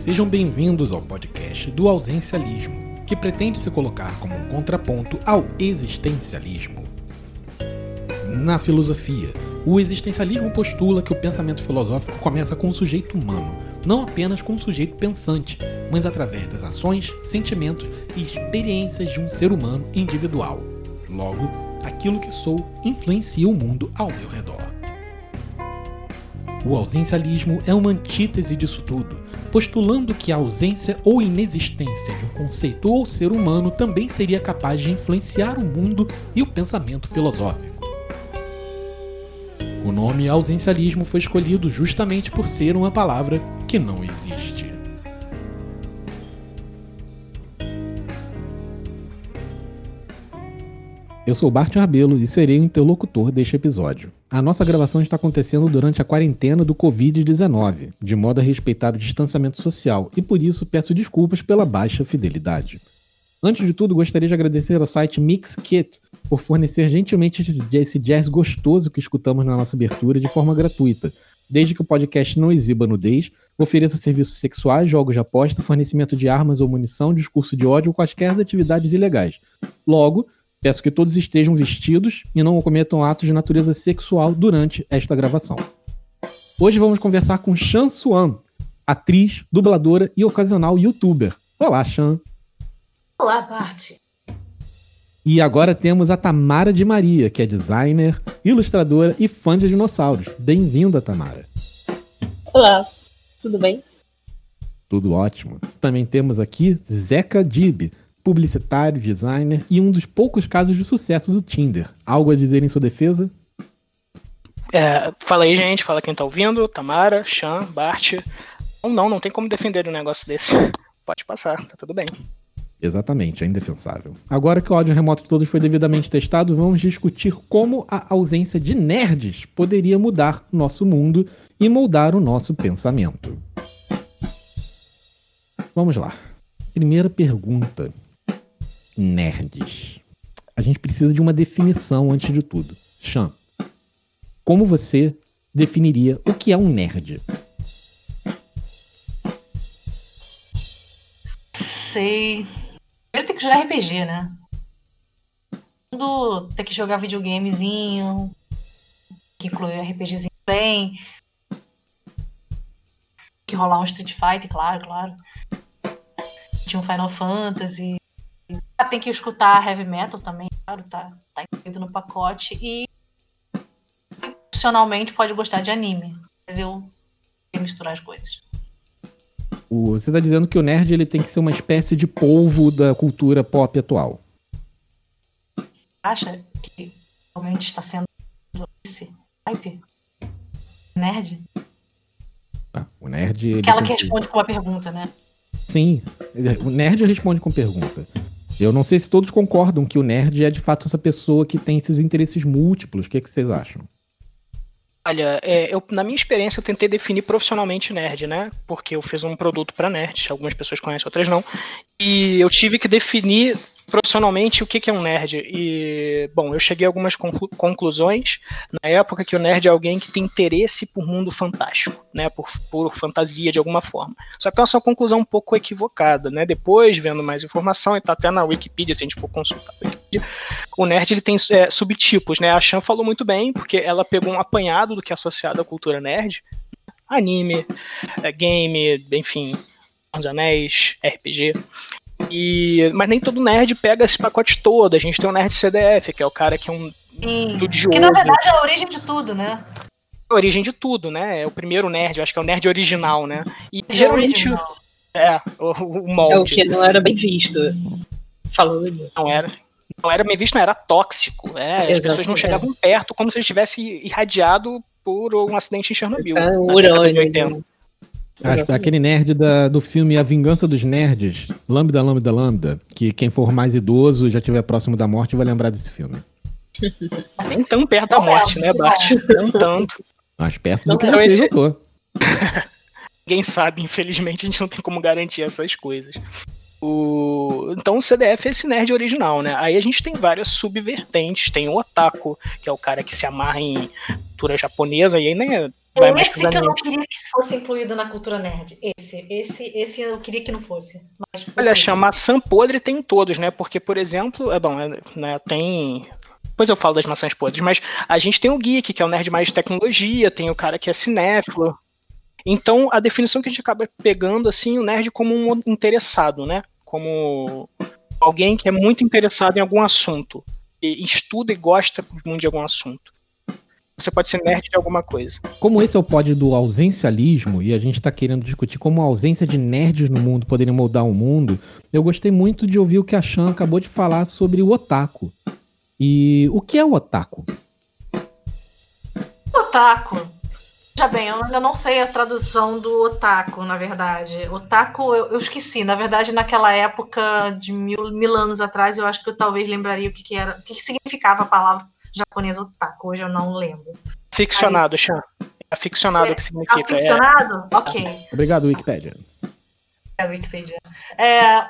sejam bem-vindos ao podcast do Ausencialismo, que pretende se colocar como um contraponto ao existencialismo. Na filosofia, o existencialismo postula que o pensamento filosófico começa com o sujeito humano, não apenas com o sujeito pensante, mas através das ações, sentimentos e experiências de um ser humano individual. Logo, aquilo que sou influencia o mundo ao meu redor. O ausencialismo é uma antítese disso tudo, postulando que a ausência ou inexistência de um conceito ou ser humano também seria capaz de influenciar o mundo e o pensamento filosófico. O nome ausencialismo foi escolhido justamente por ser uma palavra que não existe. Eu sou Bart Arbelo e serei o interlocutor deste episódio. A nossa gravação está acontecendo durante a quarentena do Covid-19, de modo a respeitar o distanciamento social, e por isso peço desculpas pela baixa fidelidade. Antes de tudo, gostaria de agradecer ao site Mixkit por fornecer gentilmente esse jazz gostoso que escutamos na nossa abertura de forma gratuita, desde que o podcast não exiba nudez, ofereça serviços sexuais, jogos de aposta, fornecimento de armas ou munição, discurso de ódio ou quaisquer atividades ilegais. Logo, Peço que todos estejam vestidos e não cometam atos de natureza sexual durante esta gravação. Hoje vamos conversar com Chan Suan, atriz, dubladora e ocasional youtuber. Olá, Chan. Olá, Bart. E agora temos a Tamara de Maria, que é designer, ilustradora e fã de dinossauros. Bem-vinda, Tamara. Olá, tudo bem? Tudo ótimo. Também temos aqui Zeca Dib, publicitário, designer e um dos poucos casos de sucesso do Tinder. Algo a dizer em sua defesa? É, fala aí, gente. Fala quem tá ouvindo. Tamara, Chan, Bart. Não, não, não tem como defender um negócio desse. Pode passar, tá tudo bem. Exatamente, é indefensável. Agora que o áudio remoto de todos foi devidamente testado, vamos discutir como a ausência de nerds poderia mudar nosso mundo e moldar o nosso pensamento. Vamos lá. Primeira pergunta nerds. A gente precisa de uma definição antes de tudo. Chan, como você definiria o que é um nerd? Sei. Primeiro tem que jogar RPG, né? Mundo tem que jogar videogamezinho, que inclui RPGzinho bem. Que rolar um Street Fighter, claro, claro. Tinha um Final Fantasy. Tem que escutar heavy metal também, claro, tá, tá incluído no pacote. E opcionalmente pode gostar de anime. Mas eu misturar as coisas. Você está dizendo que o nerd ele tem que ser uma espécie de polvo da cultura pop atual. Acha que realmente está sendo esse hype? Nerd? Ah, o nerd. Aquela que responde com uma pergunta, né? Sim, o nerd responde com pergunta. Eu não sei se todos concordam que o nerd é de fato essa pessoa que tem esses interesses múltiplos. O que, é que vocês acham? Olha, é, eu, na minha experiência, eu tentei definir profissionalmente nerd, né? Porque eu fiz um produto para nerd, algumas pessoas conhecem, outras não. E eu tive que definir profissionalmente o que, é um nerd. E, bom, eu cheguei a algumas conclu conclusões na época que o nerd é alguém que tem interesse por mundo fantástico, né? Por, por fantasia de alguma forma. Só que é uma conclusão um pouco equivocada, né? Depois, vendo mais informação, e tá até na Wikipedia, se a gente for consultar a Wikipedia, o nerd ele tem é, subtipos, né? A Chan falou muito bem, porque ela pegou um apanhado do que é associado à cultura nerd, anime, é, game, enfim, os Anéis, RPG. E, mas nem todo nerd pega esse pacote todo. A gente tem o nerd CDF, que é o cara que é um Sim. Que na verdade é a origem de tudo, né? A origem de tudo, né? É o primeiro nerd, eu acho que é o nerd original, né? E é geralmente. Original. É, o, o molde. É o que não era bem visto. Falando. Não era. Não era bem visto, não, era tóxico. É, as pessoas não chegavam perto como se ele estivesse irradiado por um acidente em Chernobyl. É, um urânio. Aquele nerd da, do filme A Vingança dos Nerds, Lambda, Lambda, Lambda, que quem for mais idoso e já estiver próximo da morte vai lembrar desse filme. Nem tão perto da morte, né, Bart? Não tanto. Mais perto do que você esse... tô. Ninguém sabe, infelizmente a gente não tem como garantir essas coisas. O... Então o CDF é esse nerd original, né? Aí a gente tem várias subvertentes. Tem o Otaku, que é o cara que se amarra em cultura japonesa, e aí nem é vai esse que eu não queria que fosse incluído na cultura nerd. Esse, esse, esse eu queria que não fosse. Mas, Olha, chama maçã podre tem todos, né? Porque, por exemplo, é bom, é, né, tem depois eu falo das maçãs podres, mas a gente tem o geek, que é o nerd mais de tecnologia, tem o cara que é cinéfilo. Então, a definição que a gente acaba pegando, assim, o nerd como um interessado, né? Como alguém que é muito interessado em algum assunto. E estuda e gosta muito de algum assunto. Você pode ser nerd de alguma coisa. Como esse é o pod do ausencialismo, e a gente está querendo discutir como a ausência de nerds no mundo poderia mudar o mundo, eu gostei muito de ouvir o que a Chan acabou de falar sobre o otaku. E o que é o otaku? Otaku. Já bem, eu ainda não sei a tradução do otaku, na verdade. Otaku, eu, eu esqueci. Na verdade, naquela época de mil, mil anos atrás, eu acho que eu talvez lembraria o que, que era, o que, que significava a palavra japonesa otaku. Hoje eu não lembro. Ficcionado, Chan. É ficcionado é, que significa. Aficionado? É... Ok. Obrigado, Wikipedia. É, Wikipedia. É,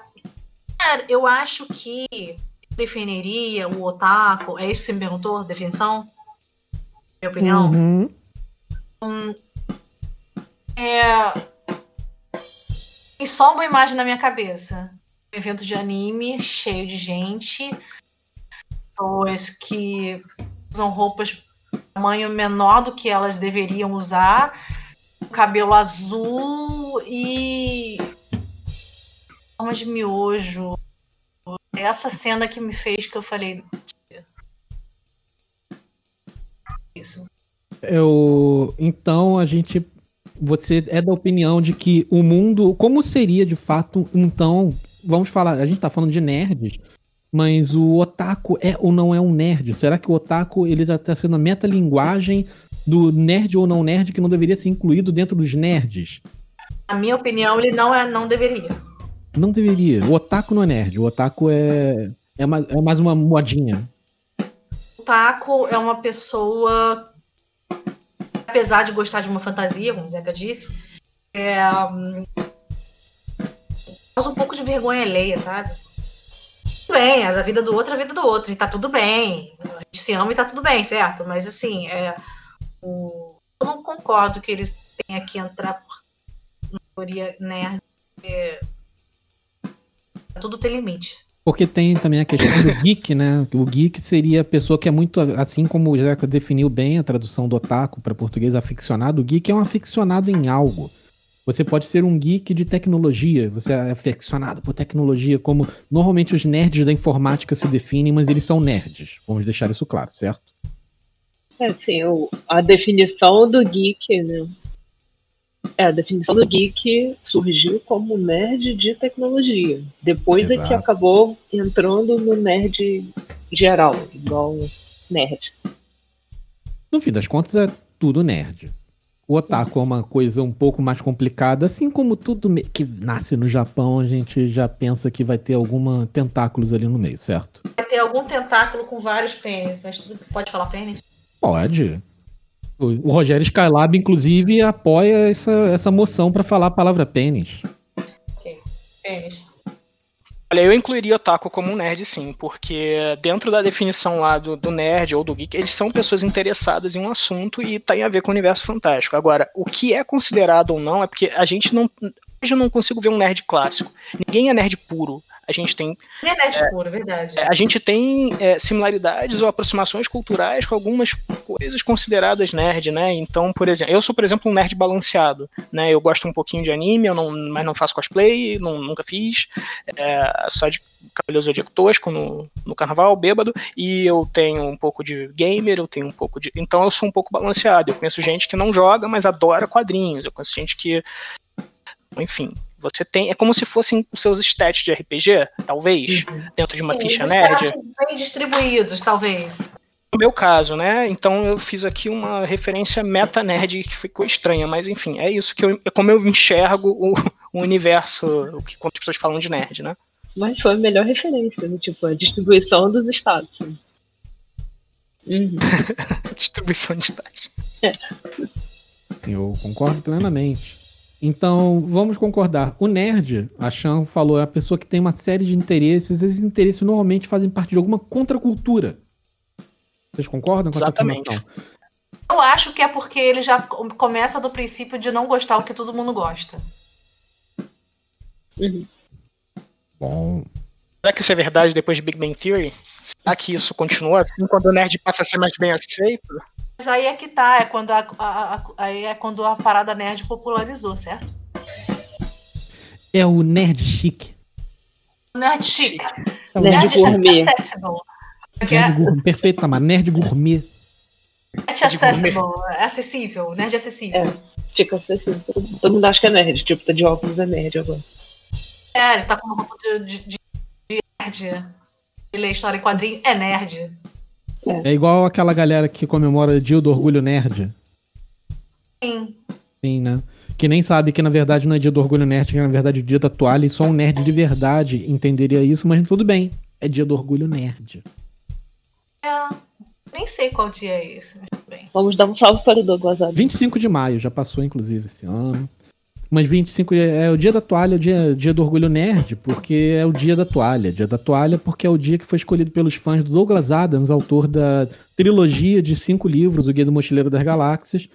eu acho que definiria o otaku? É isso que você me perguntou? Definição? Minha opinião? Uhum. Hum, é... Tem só uma imagem na minha cabeça. Um evento de anime cheio de gente, pessoas que usam roupas tamanho menor do que elas deveriam usar, cabelo azul e forma de miojo, essa cena que me fez que eu falei. Isso. Eu, então a gente. Você é da opinião de que o mundo. Como seria de fato, então. Vamos falar, a gente tá falando de nerds, mas o otaku é ou não é um nerd? Será que o otaku ele já tá sendo a metalinguagem do nerd ou não nerd que não deveria ser incluído dentro dos nerds? Na minha opinião, ele não é, não deveria. Não deveria. O otaku não é nerd. O otaku é, é, mais, é mais uma modinha. O otaku é uma pessoa, apesar de gostar de uma fantasia, como o Zeca disse, é, causa um pouco de vergonha alheia, sabe? Bem, a vida do outro é a vida do outro, e tá tudo bem. A gente se ama e tá tudo bem, certo? Mas assim, é, o, eu não concordo que eles tenham que entrar por teoria nerd. Tudo tem limite. Porque tem também a questão do geek, né? O geek seria a pessoa que é muito, assim como o Zeca definiu bem a tradução do otaku para português, aficionado. O geek é um aficionado em algo. Você pode ser um geek de tecnologia, você é aficionado por tecnologia, como normalmente os nerds da informática se definem, mas eles são nerds. Vamos deixar isso claro, certo? É, sim, a definição do geek, né? É, a definição do geek surgiu como nerd de tecnologia. Depois Exato. é que acabou entrando no nerd geral, igual nerd. No fim das contas, é tudo nerd. O otaku é uma coisa um pouco mais complicada, assim como tudo que nasce no Japão, a gente já pensa que vai ter alguma tentáculos ali no meio, certo? Vai ter algum tentáculo com vários pênis, mas tudo pode falar pênis? Pode. O Rogério Skylab, inclusive, apoia essa, essa moção para falar a palavra pênis. Ok, pênis. Olha, eu incluiria o Taco como um nerd, sim, porque dentro da definição lá do, do, nerd ou do geek, eles são pessoas interessadas em um assunto e tem a ver com o universo fantástico. Agora, o que é considerado ou não é porque a gente não. Hoje eu não consigo ver um nerd clássico. Ninguém é nerd puro a gente tem. É é, verdade. É, a gente tem é, similaridades ou aproximações culturais com algumas coisas consideradas nerd, né? Então, por exemplo, eu sou, por exemplo, um nerd balanceado, né? Eu gosto um pouquinho de anime, eu não, mas não faço cosplay, não, nunca fiz, é, só de cabelo zodíaco tosco no, no carnaval, bêbado, e eu tenho um pouco de gamer, eu tenho um pouco de. Então eu sou um pouco balanceado. Eu conheço gente que não joga, mas adora quadrinhos. Eu conheço gente que. Enfim, você tem. É como se fossem os seus stats de RPG, talvez, uhum. dentro de uma Sim, ficha nerd. Bem distribuídos, talvez. No meu caso, né? Então eu fiz aqui uma referência meta-nerd que ficou estranha, mas enfim, é isso que eu, é como eu enxergo o, o universo, o que quando as pessoas falam de nerd, né? Mas foi a melhor referência, né? tipo, a distribuição dos estados. Uhum. distribuição de estados. É. Eu concordo plenamente. Então, vamos concordar. O nerd, a Chan falou, é a pessoa que tem uma série de interesses. Esses interesses normalmente fazem parte de alguma contracultura. Vocês concordam com Exatamente. essa afirmação? Eu acho que é porque ele já começa do princípio de não gostar o que todo mundo gosta. Uhum. Bom. Será que isso é verdade depois de Big Bang Theory? Será que isso continua assim quando o nerd passa a ser mais bem aceito? Mas aí é que tá, é quando a, a, a, aí é quando a parada nerd popularizou, certo? É o nerd chique. Nerd chique. É nerd, nerd gourmet. Accessible. Nerd gourmet. Perfeito, Tamara. Nerd gourmet. Nerd accessible. É acessível. Nerd acessível. É, fica acessível. Todo mundo acha que é nerd. Tipo, tá de óculos é nerd agora. É, ele tá com uma roupa de, de, de nerd. Ele lê história em quadrinho. É nerd. É. é igual aquela galera que comemora o dia do orgulho nerd. Sim. Sim, né? Que nem sabe que na verdade não é dia do orgulho nerd, que na verdade é dia da toalha e só um nerd de verdade entenderia isso, mas tudo bem. É dia do orgulho nerd. É, nem sei qual dia é esse, mas tudo bem. Vamos dar um salve para o Douglas 25 de maio, já passou inclusive esse ano. Mas 25 é, é o dia da toalha, o dia, dia do orgulho nerd, porque é o dia da toalha. Dia da toalha porque é o dia que foi escolhido pelos fãs do Douglas Adams, autor da trilogia de cinco livros, O Guia do Mochileiro das Galáxias,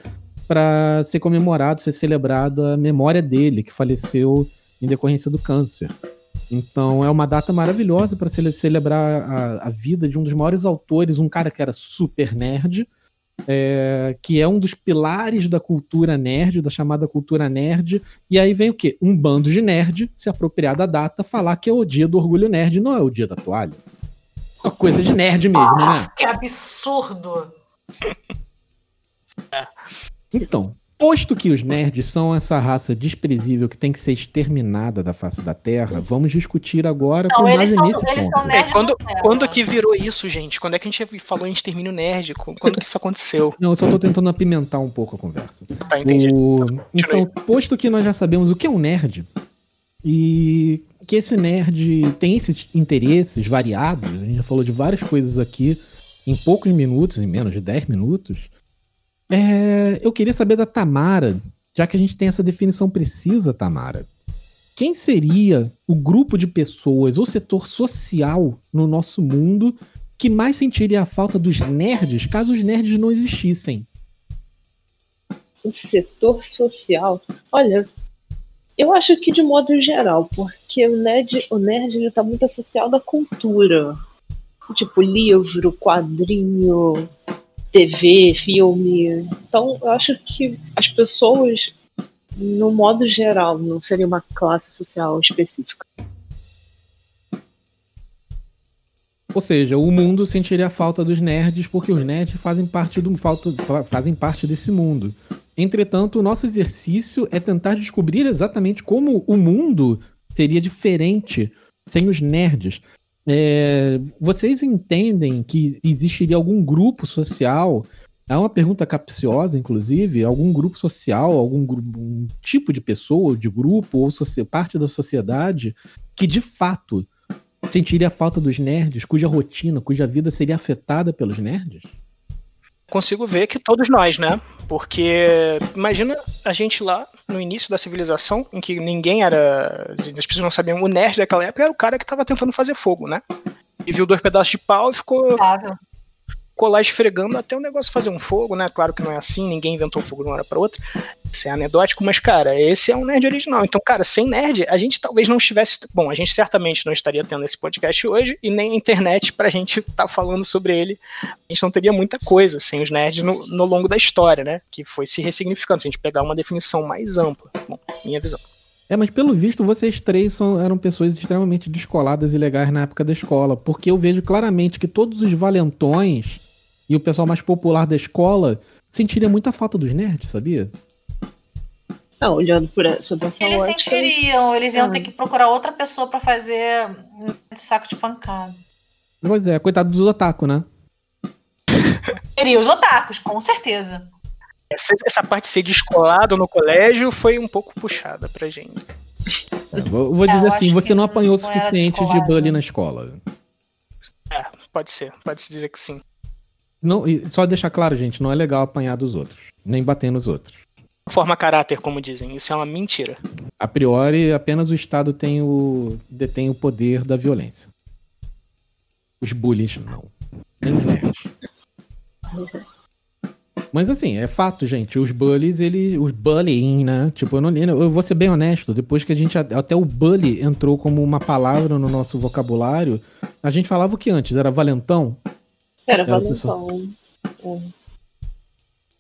para ser comemorado, ser celebrado a memória dele, que faleceu em decorrência do câncer. Então é uma data maravilhosa para celebrar a, a, vida de um dos maiores autores, um cara que era super nerd, é, que é um dos pilares da cultura nerd, da chamada cultura nerd. E aí vem o quê? Um bando de nerd se apropriar da data, falar que é o dia do orgulho nerd, não é o dia da toalha. Uma coisa de nerd mesmo, né? Que absurdo! Então, Posto que os nerds são essa raça desprezível que tem que ser exterminada da face da Terra, vamos discutir agora não, com nesse eles ponto. São é, quando, quando que virou isso, gente? Quando é que a gente falou em extermínio nerd? Quando que isso aconteceu? Não, eu só tô tentando apimentar um pouco a conversa. Tá, entendi. O... Então, posto que nós já sabemos o que é um nerd, e que esse nerd tem esses interesses variados, a gente já falou de várias coisas aqui em poucos minutos, em menos de 10 minutos, é, eu queria saber da Tamara, já que a gente tem essa definição precisa, Tamara. Quem seria o grupo de pessoas ou setor social no nosso mundo que mais sentiria a falta dos nerds caso os nerds não existissem? O setor social? Olha, eu acho que de modo geral, porque o nerd, o nerd ele tá muito associado à cultura. Tipo, livro, quadrinho, TV, filme. Então, eu acho que as pessoas, no modo geral, não seria uma classe social específica. Ou seja, o mundo sentiria a falta dos nerds porque os nerds fazem parte do fazem parte desse mundo. Entretanto, o nosso exercício é tentar descobrir exatamente como o mundo seria diferente sem os nerds. É, vocês entendem que existiria algum grupo social? É uma pergunta capciosa, inclusive. Algum grupo social, algum grupo, um tipo de pessoa, de grupo ou parte da sociedade que de fato sentiria a falta dos nerds, cuja rotina, cuja vida seria afetada pelos nerds? Consigo ver que todos nós, né? Porque imagina a gente lá no início da civilização, em que ninguém era. As pessoas não sabiam. O nerd daquela época era o cara que estava tentando fazer fogo, né? E viu dois pedaços de pau e ficou. Claro lá esfregando até o negócio fazer um fogo, né? Claro que não é assim, ninguém inventou fogo de uma hora para outra. Isso é anedótico, mas, cara, esse é um nerd original. Então, cara, sem nerd, a gente talvez não estivesse. Bom, a gente certamente não estaria tendo esse podcast hoje e nem a internet pra gente estar tá falando sobre ele. A gente não teria muita coisa sem os nerds no, no longo da história, né? Que foi se ressignificando. Se a gente pegar uma definição mais ampla. Bom, minha visão. É, mas pelo visto, vocês três são, eram pessoas extremamente descoladas e legais na época da escola, porque eu vejo claramente que todos os valentões e o pessoal mais popular da escola sentiria muita falta dos nerds, sabia? Não, olhando por, sobre essa Eles ótica, sentiriam, eles iam ter que procurar outra pessoa para fazer um saco de pancada. Pois é, coitado dos otaku, né? Seria os otakus, com certeza. Essa, essa parte de ser descolado no colégio foi um pouco puxada pra gente. É, vou, vou dizer é, assim, você não apanhou o suficiente de bullying na escola. É, pode ser, pode se dizer que sim. Não, só deixar claro, gente, não é legal apanhar dos outros, nem bater nos outros. Forma caráter, como dizem. Isso é uma mentira. A priori, apenas o Estado tem o, detém o poder da violência. Os bullies não. Nem os nerds. Mas assim, é fato, gente. Os bullies, eles. Os bullying, né? Tipo, eu não Eu vou ser bem honesto. Depois que a gente. Até o bully entrou como uma palavra no nosso vocabulário, a gente falava o que antes? Era valentão? Era, Era valentão. É.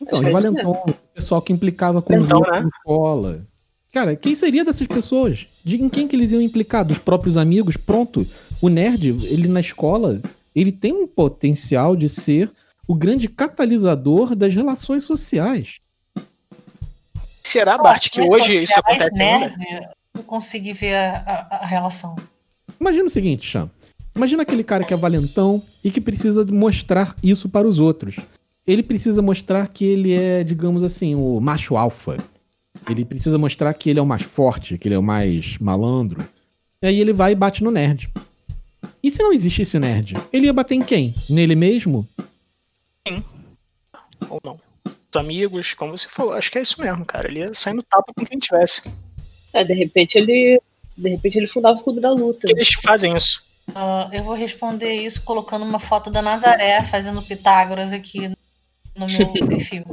Então, de valentão. O pessoal que implicava com valentão, os né? escola. Cara, quem seria dessas pessoas? De em quem que eles iam implicar? Dos próprios amigos? Pronto. O nerd, ele na escola, ele tem um potencial de ser o grande catalisador das relações sociais. Será, Bart, que hoje isso acontece nerd, Não consegui ver a, a, a, relação. Imagina o seguinte, Cham. Imagina aquele cara que é valentão e que precisa mostrar isso para os outros. Ele precisa mostrar que ele é, digamos assim, o macho alfa. Ele precisa mostrar que ele é o mais forte, que ele é o mais malandro. E aí ele vai e bate no nerd. E se não existisse nerd? Ele ia bater em quem? Nele mesmo? Sim. Ou não. Os amigos, como você falou, acho que é isso mesmo, cara. Ele ia sair no tapa com quem tivesse. É, de repente ele. De repente ele fundava o clube da luta. Eles fazem isso. Uh, eu vou responder isso colocando uma foto da Nazaré fazendo Pitágoras aqui no meu perfil.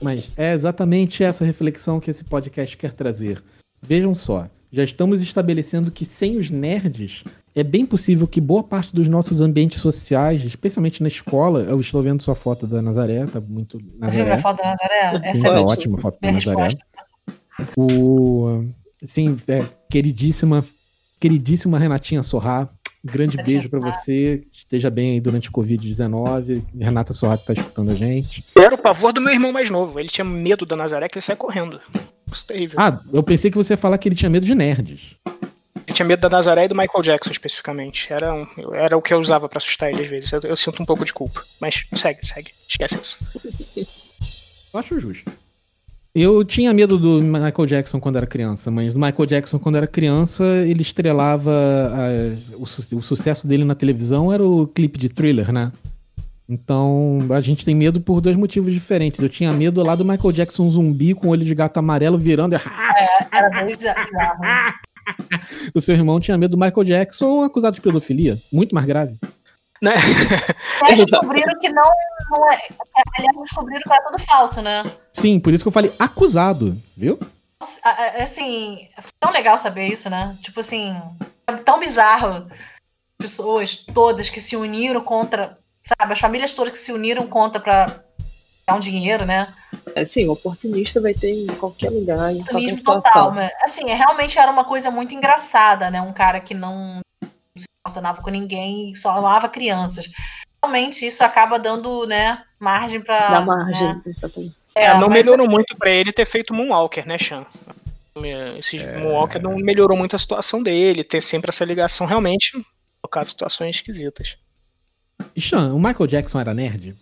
Mas é exatamente essa reflexão que esse podcast quer trazer. Vejam só, já estamos estabelecendo que sem os nerds, é bem possível que boa parte dos nossos ambientes sociais, especialmente na escola, eu estou vendo sua foto da Nazaré, tá muito. Nazaré. Viu a foto da Nazaré? Essa Sim, é ótima, ótima foto da Nazaré. O, sim, é, queridíssima, queridíssima Renatinha Sorrá, grande beijo para você, esteja bem aí durante o Covid-19. Renata Sorrá que tá escutando a gente. Era o pavor do meu irmão mais novo, ele tinha medo da Nazaré que ele saia correndo. Isso é terrível. Ah, eu pensei que você ia falar que ele tinha medo de nerds. Eu tinha medo da Nazaré e do Michael Jackson, especificamente. Era, um, era o que eu usava para assustar ele às vezes. Eu, eu, sinto um pouco de culpa. Mas segue, segue. Esquece isso. Eu acho justo. Eu tinha medo do Michael Jackson quando era criança, mas do Michael Jackson quando era criança, ele estrelava. A, o, su o sucesso dele na televisão era o clipe de thriller, né? Então, a gente tem medo por dois motivos diferentes. Eu tinha medo lá do Michael Jackson zumbi com olho de gato amarelo virando. É, era o seu irmão tinha medo do Michael Jackson acusado de pedofilia. Muito mais grave. Né? Mas descobriram que não, não é. Aliás, descobriram que era tudo falso, né? Sim, por isso que eu falei acusado, viu? Assim, é tão legal saber isso, né? Tipo assim, é tão bizarro. Pessoas todas que se uniram contra, sabe, as famílias todas que se uniram contra pra dar um dinheiro, né? É, sim, o oportunista vai ter em qualquer lugar, em qualquer situação. Total, mas, assim, é, realmente era uma coisa muito engraçada, né? Um cara que não se relacionava com ninguém e só amava crianças. Realmente isso acaba dando, né, margem para Dá margem, né? exatamente. É, é, não melhorou assim, muito para ele ter feito Moonwalker, né, Chan? Esse é... Moonwalker não melhorou muito a situação dele, ter sempre essa ligação realmente colocado situações esquisitas. E Chan, o Michael Jackson era nerd?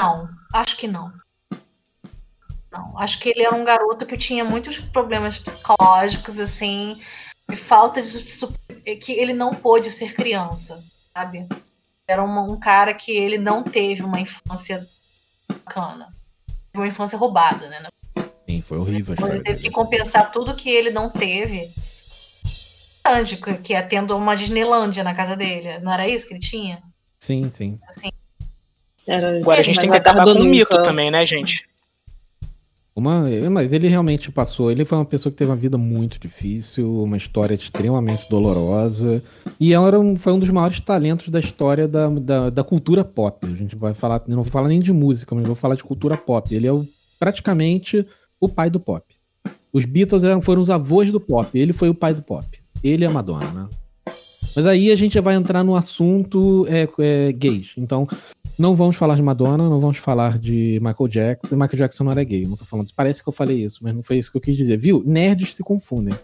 Não, acho que não. Não, acho que ele era um garoto que tinha muitos problemas psicológicos, assim, de falta de. que ele não pôde ser criança, sabe? Era um, um cara que ele não teve uma infância bacana. Uma infância roubada, né? Sim, foi horrível. Ele teve que compensar tudo que ele não teve. Que é tendo uma Disneylândia na casa dele. Não era isso que ele tinha? Sim, sim. Assim, era Agora a gente tem que acabar com o mito também, né, gente? Uma, mas ele realmente passou. Ele foi uma pessoa que teve uma vida muito difícil, uma história extremamente dolorosa. E era um, foi um dos maiores talentos da história da, da, da, cultura pop. A gente vai falar, não vou falar nem de música, mas vou falar de cultura pop. Ele é o, praticamente o pai do pop. Os Beatles eram, foram os avós do pop. Ele foi o pai do pop. Ele e a Madonna, né? Mas aí a gente vai entrar no assunto é, é, gays. Então, não vamos falar de Madonna, não vamos falar de Michael Jackson. Michael Jackson não era gay, não tô falando. Parece que eu falei isso, mas não foi isso que eu quis dizer. Viu? Nerds se confundem.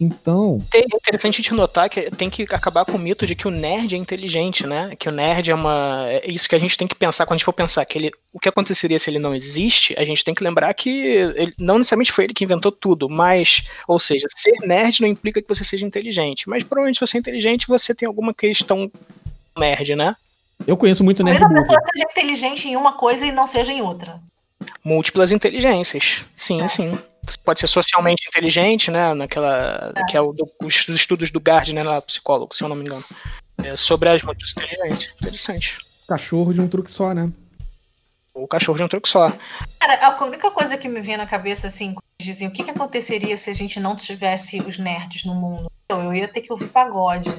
Então. É interessante gente notar que tem que acabar com o mito de que o nerd é inteligente, né? Que o nerd é uma. É isso que a gente tem que pensar quando a gente for pensar. Que ele... O que aconteceria se ele não existe, a gente tem que lembrar que ele... não necessariamente foi ele que inventou tudo, mas. Ou seja, ser nerd não implica que você seja inteligente. Mas provavelmente se você é inteligente, você tem alguma questão nerd, né? Eu conheço muito nerd. Talvez a pessoa seja inteligente em uma coisa e não seja em outra. Múltiplas inteligências. Sim, é. sim. Você pode ser socialmente inteligente, né? Naquela. É. Que é o, do, os estudos do Gardner, né, psicólogo, se eu não me engano. É, sobre as múltiplas inteligências. Interessante. Cachorro de um truque só, né? O cachorro de um truque só. Cara, a única coisa que me vem na cabeça, assim, dizem o que, que aconteceria se a gente não tivesse os nerds no mundo? Eu ia ter que ouvir pagode.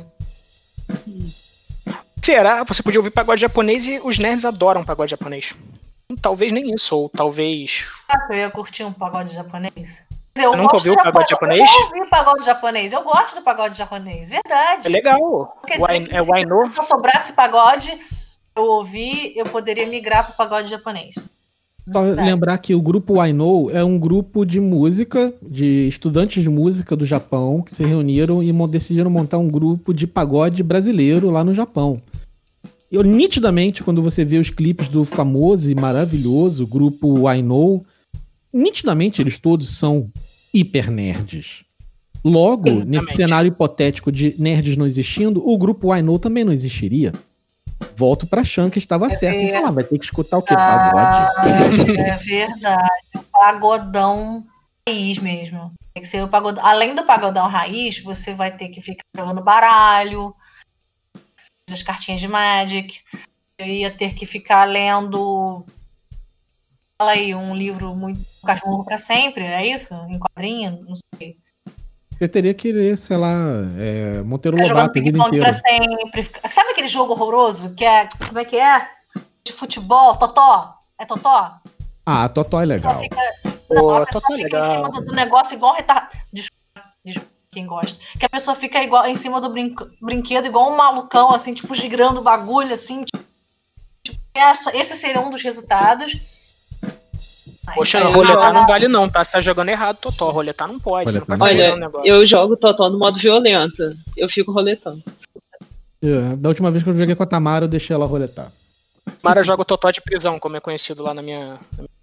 Será? Você podia ouvir pagode japonês e os nerds adoram pagode japonês. Talvez nem isso, ou talvez. Ah, eu ia curtir um pagode japonês? Eu nunca ouviu o pagode japonês? Eu já ouvi o pagode japonês. Eu gosto do pagode japonês, verdade. É legal. Quer dizer, é o Aino. Se eu sobrasse pagode, eu ouvi, eu poderia migrar para o pagode japonês. Só lembrar que o grupo I Know é um grupo de música, de estudantes de música do Japão, que se reuniram e decidiram montar um grupo de pagode brasileiro lá no Japão. Eu, nitidamente, quando você vê os clipes do famoso e maravilhoso grupo I Know, nitidamente eles todos são hiper nerds. Logo, Exatamente. nesse cenário hipotético de nerds não existindo, o grupo I Know também não existiria. Volto pra Chan, que estava é certo. Ver... Ah, vai ter que escutar o quê? Ah, Pagode? É verdade. O pagodão raiz mesmo. Tem que ser o pagodão. Além do pagodão raiz, você vai ter que ficar jogando baralho, as cartinhas de Magic. Eu ia ter que ficar lendo. Fala aí, um livro muito cachorro para sempre, é isso? Em quadrinho? Não sei. Você teria que ler, sei lá, é, Monteiro é Lobato a vida inteira. Sempre. Sabe aquele jogo horroroso que é, como é que é? De futebol, Totó? É Totó? Ah, Totó é legal. Fica, não, Pô, a pessoa fica legal. em cima do, do, negócio igual retardado. Desculpa, desculpa, quem gosta. Que a pessoa fica igual, em cima do brinquedo igual um malucão, assim, tipo, girando o bagulho, assim. Tipo, essa, esse seria um dos resultados. Poxa, Aí, roletar não vale não, tá? Você tá jogando errado, Totó. Roletar não pode. Não pode Olha, eu jogo Totó no modo violento. Eu fico roletando. É, da última vez que eu joguei com a Tamara, eu deixei ela roletar. Tamara joga o Totó de prisão, como é conhecido lá na minha.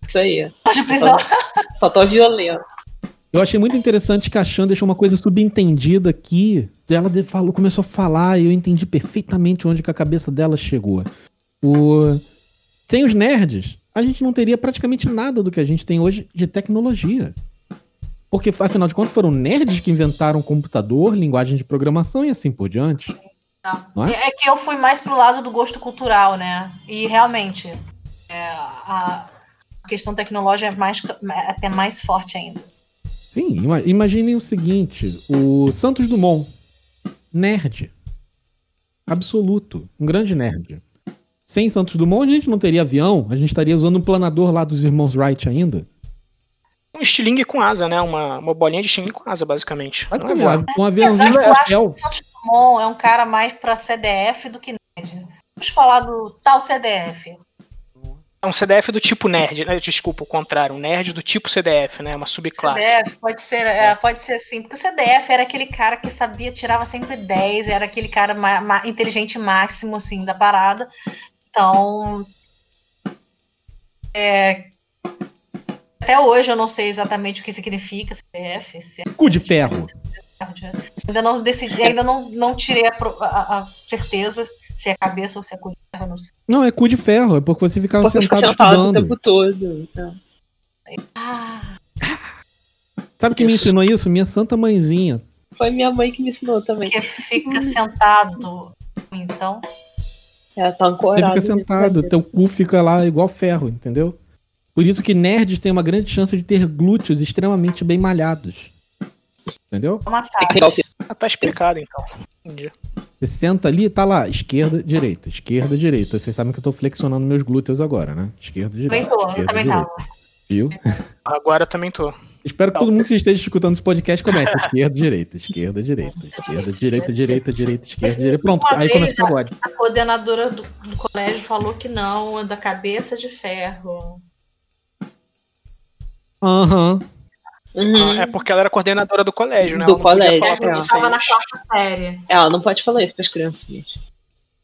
Isso aí. Totó de prisão. Totó violento. Eu achei muito interessante que a Chan deixou uma coisa subentendida aqui. Ela falou, começou a falar e eu entendi perfeitamente onde que a cabeça dela chegou. O... Sem os nerds, a gente não teria praticamente nada do que a gente tem hoje de tecnologia. Porque, afinal de contas, foram nerds que inventaram computador, linguagem de programação e assim por diante. É? é? que eu fui mais pro lado do gosto cultural, né? E realmente, é, a questão tecnológica é mais, é até mais forte ainda. Sim, imaginem o seguinte: o Santos Dumont, nerd. Absoluto. Um grande nerd. Sem Santos Dumont, a gente não teria avião, a gente estaria usando um planador lá dos irmãos Wright ainda. Um estilingue com asa, né? Uma, uma bolinha de estilingue com asa, basicamente. Vai não é um aviãozinho de papel. o Santos Dumont é um cara mais pra CDF do que nerd. Vamos falar do tal CDF. É um CDF do tipo nerd, né? desculpa, o contrário, um nerd do tipo CDF, né? Uma subclasse. CDF, pode ser, é, é. pode ser assim, porque o CDF era aquele cara que sabia, tirava sempre 10, era aquele cara inteligente máximo, assim, da parada. Então, é, até hoje eu não sei exatamente o que significa CF. Se é Cu de ferro. Ainda não decidi, ainda não, não tirei a, a, a certeza se é cabeça ou se é cu de ferro, não sei. Não, é cu de ferro, é porque você ficava porque sentado, sentado estudando. o tempo todo. Então. Ah. Sabe quem me ensinou isso? Minha santa mãezinha. Foi minha mãe que me ensinou também. Que fica sentado, então. É, tá ancorado. Você fica sentado, teu cu fica lá igual ferro, entendeu? Por isso que nerds têm uma grande chance de ter glúteos extremamente bem malhados. Entendeu? Ah, tá explicado então. Entendi. Você senta ali, tá lá, esquerda, direita, esquerda, direita. Vocês sabem que eu tô flexionando meus glúteos agora, né? Esquerda, direita. Também tô, esquerda, também direita. tava. Viu? Agora também tô. Espero que todo mundo que esteja escutando esse podcast comece esquerda, direita, esquerda, direita, esquerda, direita, direita, direita, esquerda, direita. Pronto, Uma aí começa o pagode. A coordenadora do, do, colégio falou que não, é da cabeça de ferro. Aham. Uhum. Uhum. É porque ela era coordenadora do colégio, né? Do colégio. Ela estava na quarta série. Ela não pode falar isso para as crianças, gente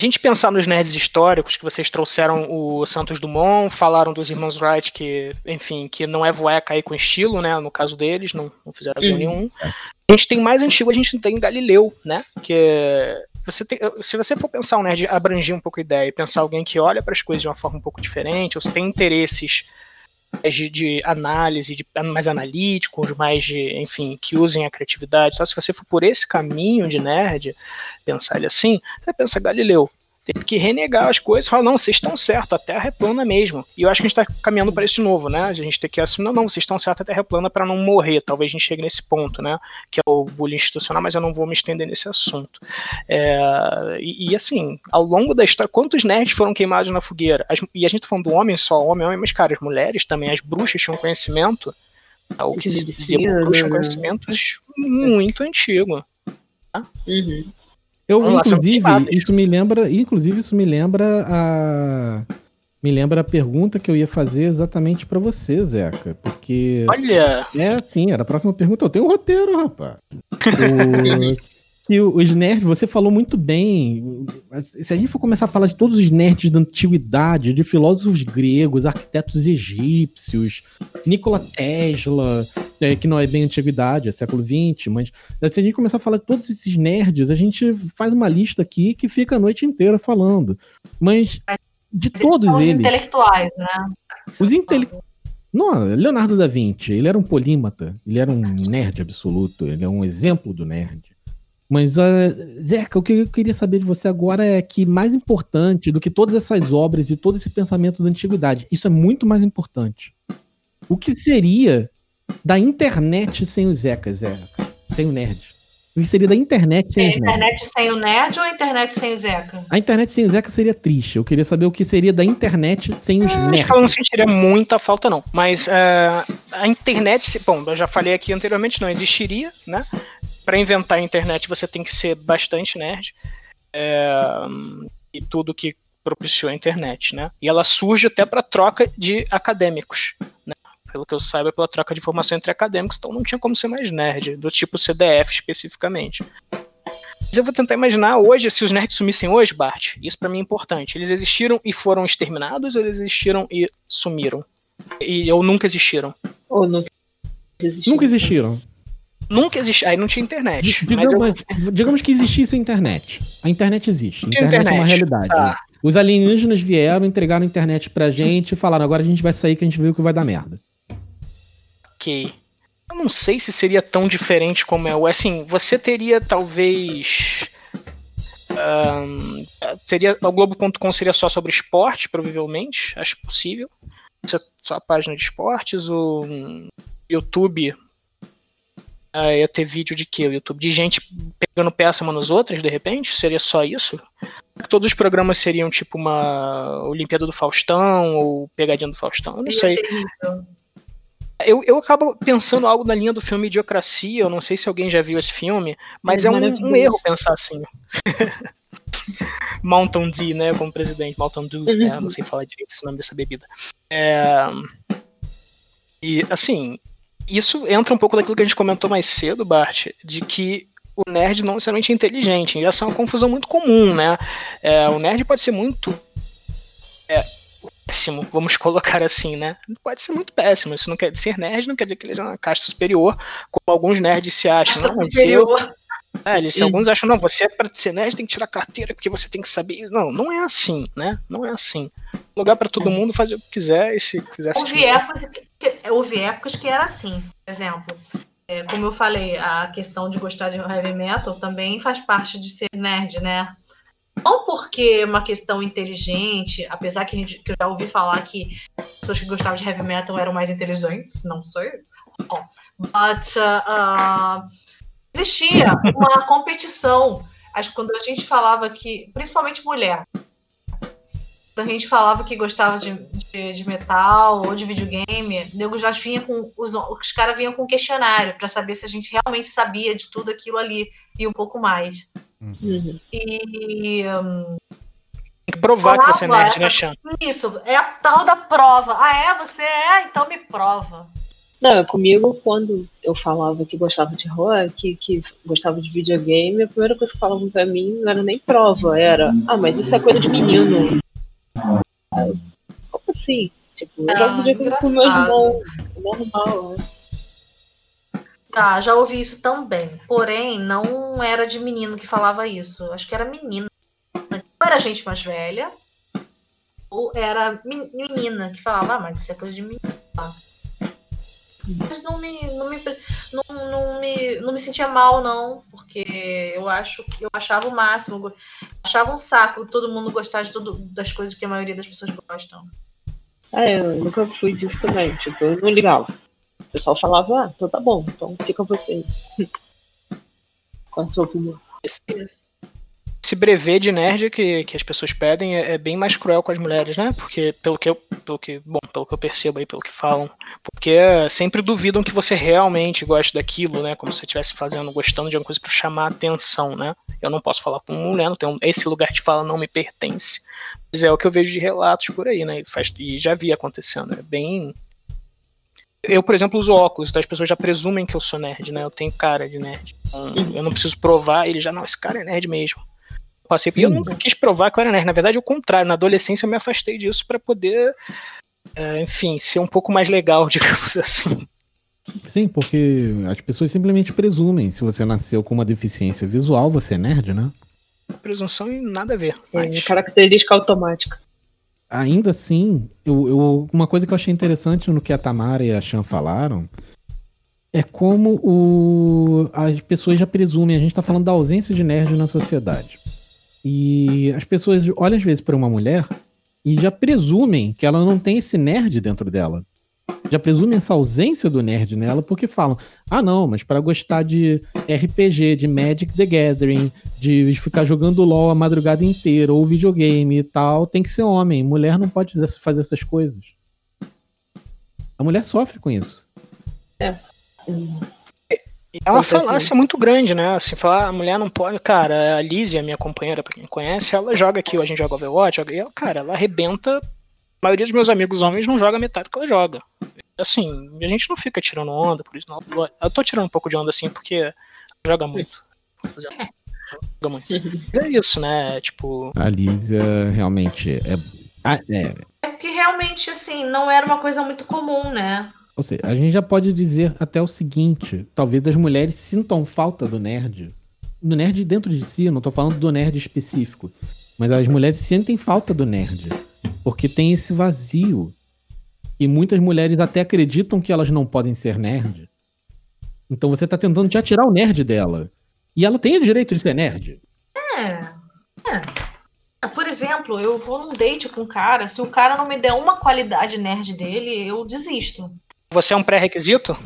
a gente pensar nos nerds históricos que vocês trouxeram o Santos Dumont, falaram dos irmãos Wright que, enfim, que não é voar cair com estilo, né? No caso deles, não, não fizeram avião uhum. nenhum. A gente tem mais antigo, a gente tem Galileu, né? Que você tem, se você for pensar um nerd, abranger um pouco a ideia e pensar alguém que olha para as coisas de uma forma um pouco diferente, ou se tem interesses de, de, análise, de, mais analíticos, mais de, enfim, que usem a criatividade. Só se você for por esse caminho de nerd, pensar ele assim, você pensa Galileu. Teve que renegar as coisas, falar, não, vocês estão certos, a Terra é plana mesmo. E eu acho que a gente está caminhando para isso de novo, né? A gente tem que assumir, não, não, vocês estão certos, a Terra é plana para não morrer. Talvez a gente chegue nesse ponto, né? Que é o bullying institucional, mas eu não vou me estender nesse assunto. É, e, e, assim, ao longo da história, quantos nerds foram queimados na fogueira? As, e a gente tá falando do homem só, homem, homem, mas, cara, as mulheres também, as bruxas tinham conhecimento, o que se dizia bruxa, tinham conhecimentos muito antigo. Tá? Uhum. Eu, inclusive, isso me lembra, inclusive, isso me lembra a me lembra a pergunta que eu ia fazer exatamente para você, Zeca, porque Olha, é, sim, era a próxima pergunta. Eu tenho um roteiro, rapaz. O, que os nerds, você falou muito bem. Se a gente for começar a falar de todos os nerds da antiguidade, de filósofos gregos, arquitetos egípcios, Nikola Tesla, é, que não é bem antiguidade, é século XX, mas se a gente começar a falar de todos esses nerds, a gente faz uma lista aqui que fica a noite inteira falando. Mas de todos eles. Os intelectuais, né? Os intelectuais. Não, Leonardo da Vinci, ele era um polímata, ele era um nerd absoluto, ele é um exemplo do nerd. Mas, uh, Zeca, o que eu queria saber de você agora é que mais importante do que todas essas obras e todo esse pensamento da antiguidade, isso é muito mais importante. O que seria da internet sem o Zeca, Zeca? Sem o nerd? O que seria da internet sem é, nerds? internet sem o nerd ou a internet sem o Zeca? A internet sem o Zeca seria triste. Eu queria saber o que seria da internet sem os hum, nerds. Eu não sentiria muita falta, não. Mas uh, a internet, bom, eu já falei aqui anteriormente, não existiria, né? Para inventar a internet você tem que ser bastante nerd. É, e tudo que propiciou a internet, né? E ela surge até para troca de acadêmicos, né? pelo que eu saiba, pela troca de informação entre acadêmicos, então não tinha como ser mais nerd, do tipo CDF especificamente. Mas eu vou tentar imaginar hoje, se os nerds sumissem hoje, Bart, isso para mim é importante. Eles existiram e foram exterminados, ou eles existiram e sumiram? E, ou nunca existiram? Ou nunca existiram. Nunca existiram. Nunca existiu. Aí não tinha internet. Digamos, eu... digamos que existisse a internet. A internet existe. A internet, internet, é uma realidade. Tá. Os alienígenas vieram, entregaram a internet pra gente e falaram: agora a gente vai sair que a gente viu que vai dar merda ok. Eu não sei se seria tão diferente como é o. Assim, você teria talvez. Um, seria o Globo.com seria só sobre esporte, provavelmente. Acho possível. Essa, só a página de esportes. O YouTube uh, ia ter vídeo de quê? O YouTube de gente pegando peça uma nos outras, de repente? Seria só isso? Todos os programas seriam tipo uma Olimpíada do Faustão ou Pegadinha do Faustão? Eu não sei. Eu, eu acabo pensando algo na linha do filme Idiocracia, eu não sei se alguém já viu esse filme, mas é, é um, um, erro pensar assim. Mountain Dew, né, como presidente, Mountain Dew, né, não sei falar direito esse nome dessa bebida. É, e, assim, isso entra um pouco daquilo que a gente comentou mais cedo, Bart, de que o nerd não necessariamente é inteligente, e essa é uma confusão muito comum, né? É, o nerd pode ser muito é, péssimo, vamos colocar assim, né? Pode ser muito péssimo. Isso não quer ser nerd, não quer dizer que ele é uma casta superior, como alguns nerds se acham. Não, superior. É, eles, alguns acham, não, você é para ser nerd tem que tirar carteira porque você tem que saber. Não, não é assim, né? Não é assim. Lugar para todo mundo fazer o que quiser e se quiser houve épocas, houve épocas que era assim, por exemplo. É, como eu falei, a questão de gostar de heavy metal também faz parte de ser nerd, né? Não porque é uma questão inteligente, apesar que, gente, que, eu já ouvi falar que pessoas que gostavam de heavy metal eram mais inteligentes, não sei. Oh, but uh, uh, existia uma competição. Acho que quando a gente falava que, principalmente mulher, a gente falava que gostava de, de, de metal ou de videogame, nego já vinha com os, os caras vinham com questionário para saber se a gente realmente sabia de tudo aquilo ali e um pouco mais. Uhum. E. Um, Tem que provar que você é nerd, né, Chan? Isso, é a tal da prova. Ah, é? Você é? Então me prova. Não, comigo, quando eu falava que gostava de rock, que gostava de videogame, a primeira coisa que falavam pra mim não era nem prova, era, ah, mas isso é coisa de menino. Como assim? Tipo, eu jogo videogame com meu irmão, normal, né? Tá, já ouvi isso também. Porém, não era de menino que falava isso. Acho que era menina. Ou era gente mais velha, ou era menina que falava, ah, mas isso é coisa de menina. Mas não me, não me, não, não, me, não me sentia mal, não, porque eu acho que eu achava o máximo. Achava um saco todo mundo gostar de tudo, das coisas que a maioria das pessoas gostam. É, eu nunca fui disso também. Tipo, eu não ligava. O pessoal falava, ah, então tá bom, então fica você. Com a sua opinião. Esse, esse brevet de nerd que, que as pessoas pedem é, é, bem mais cruel com as mulheres, né? Porque, pelo que eu, pelo que, bom, pelo que eu percebo aí, pelo que falam, porque sempre duvidam que você realmente gosta daquilo, né? Como se você estivesse fazendo, gostando de alguma coisa para chamar atenção, né? Eu não posso falar com mulher, não tenho, esse lugar de fala não me pertence. Mas é o que eu vejo de relatos por aí, né? E, faz, e já vi acontecendo. É bem. Eu, por exemplo, uso óculos, então as pessoas já presumem que eu sou nerd, né? Eu tenho cara de nerd. Então, eu não preciso provar, ele já, não, esse cara é nerd mesmo. Passei Sim. eu nunca quis provar que eu era nerd. Na verdade, o contrário. Na adolescência, eu me afastei disso para poder, é, enfim, ser um pouco mais legal, digamos assim. Sim, porque as pessoas simplesmente presumem. Se você nasceu com uma deficiência visual, você é nerd, né? Presunção e nada a ver. É, mas... característica automática. Ainda assim, eu, eu, uma coisa que eu achei interessante no que a Tamara e a Chan falaram é como o, as pessoas já presumem. A gente está falando da ausência de nerd na sociedade. E as pessoas olham às vezes para uma mulher e já presumem que ela não tem esse nerd dentro dela. Já presumem essa ausência do nerd nela porque falam: ah, não, mas para gostar de RPG, de Magic the Gathering, de ficar jogando LOL a madrugada inteira, ou videogame e tal, tem que ser homem. Mulher não pode fazer essas coisas. A mulher sofre com isso. É. É uma falácia muito grande, né? Assim, falar, a mulher não pode. Cara, a Lizzie, a minha companheira, pra quem conhece, ela joga aqui, a gente joga Overwatch, joga, e ela, cara, ela arrebenta. A maioria dos meus amigos homens não joga metade do que ela joga. Assim, a gente não fica tirando onda, por isso não. Eu tô tirando um pouco de onda assim, porque joga muito. Joga muito. Mas é isso, né? Tipo. A Lízia realmente é. Ah, é. É porque realmente, assim, não era uma coisa muito comum, né? Ou seja, a gente já pode dizer até o seguinte: talvez as mulheres sintam falta do nerd. Do nerd dentro de si, não tô falando do nerd específico. Mas as mulheres sentem falta do nerd. Porque tem esse vazio. E muitas mulheres até acreditam que elas não podem ser nerd. Então você tá tentando já tirar o nerd dela. E ela tem o direito de ser nerd. É. é. Por exemplo, eu vou num date com um cara, se o cara não me der uma qualidade nerd dele, eu desisto. Você é um pré-requisito?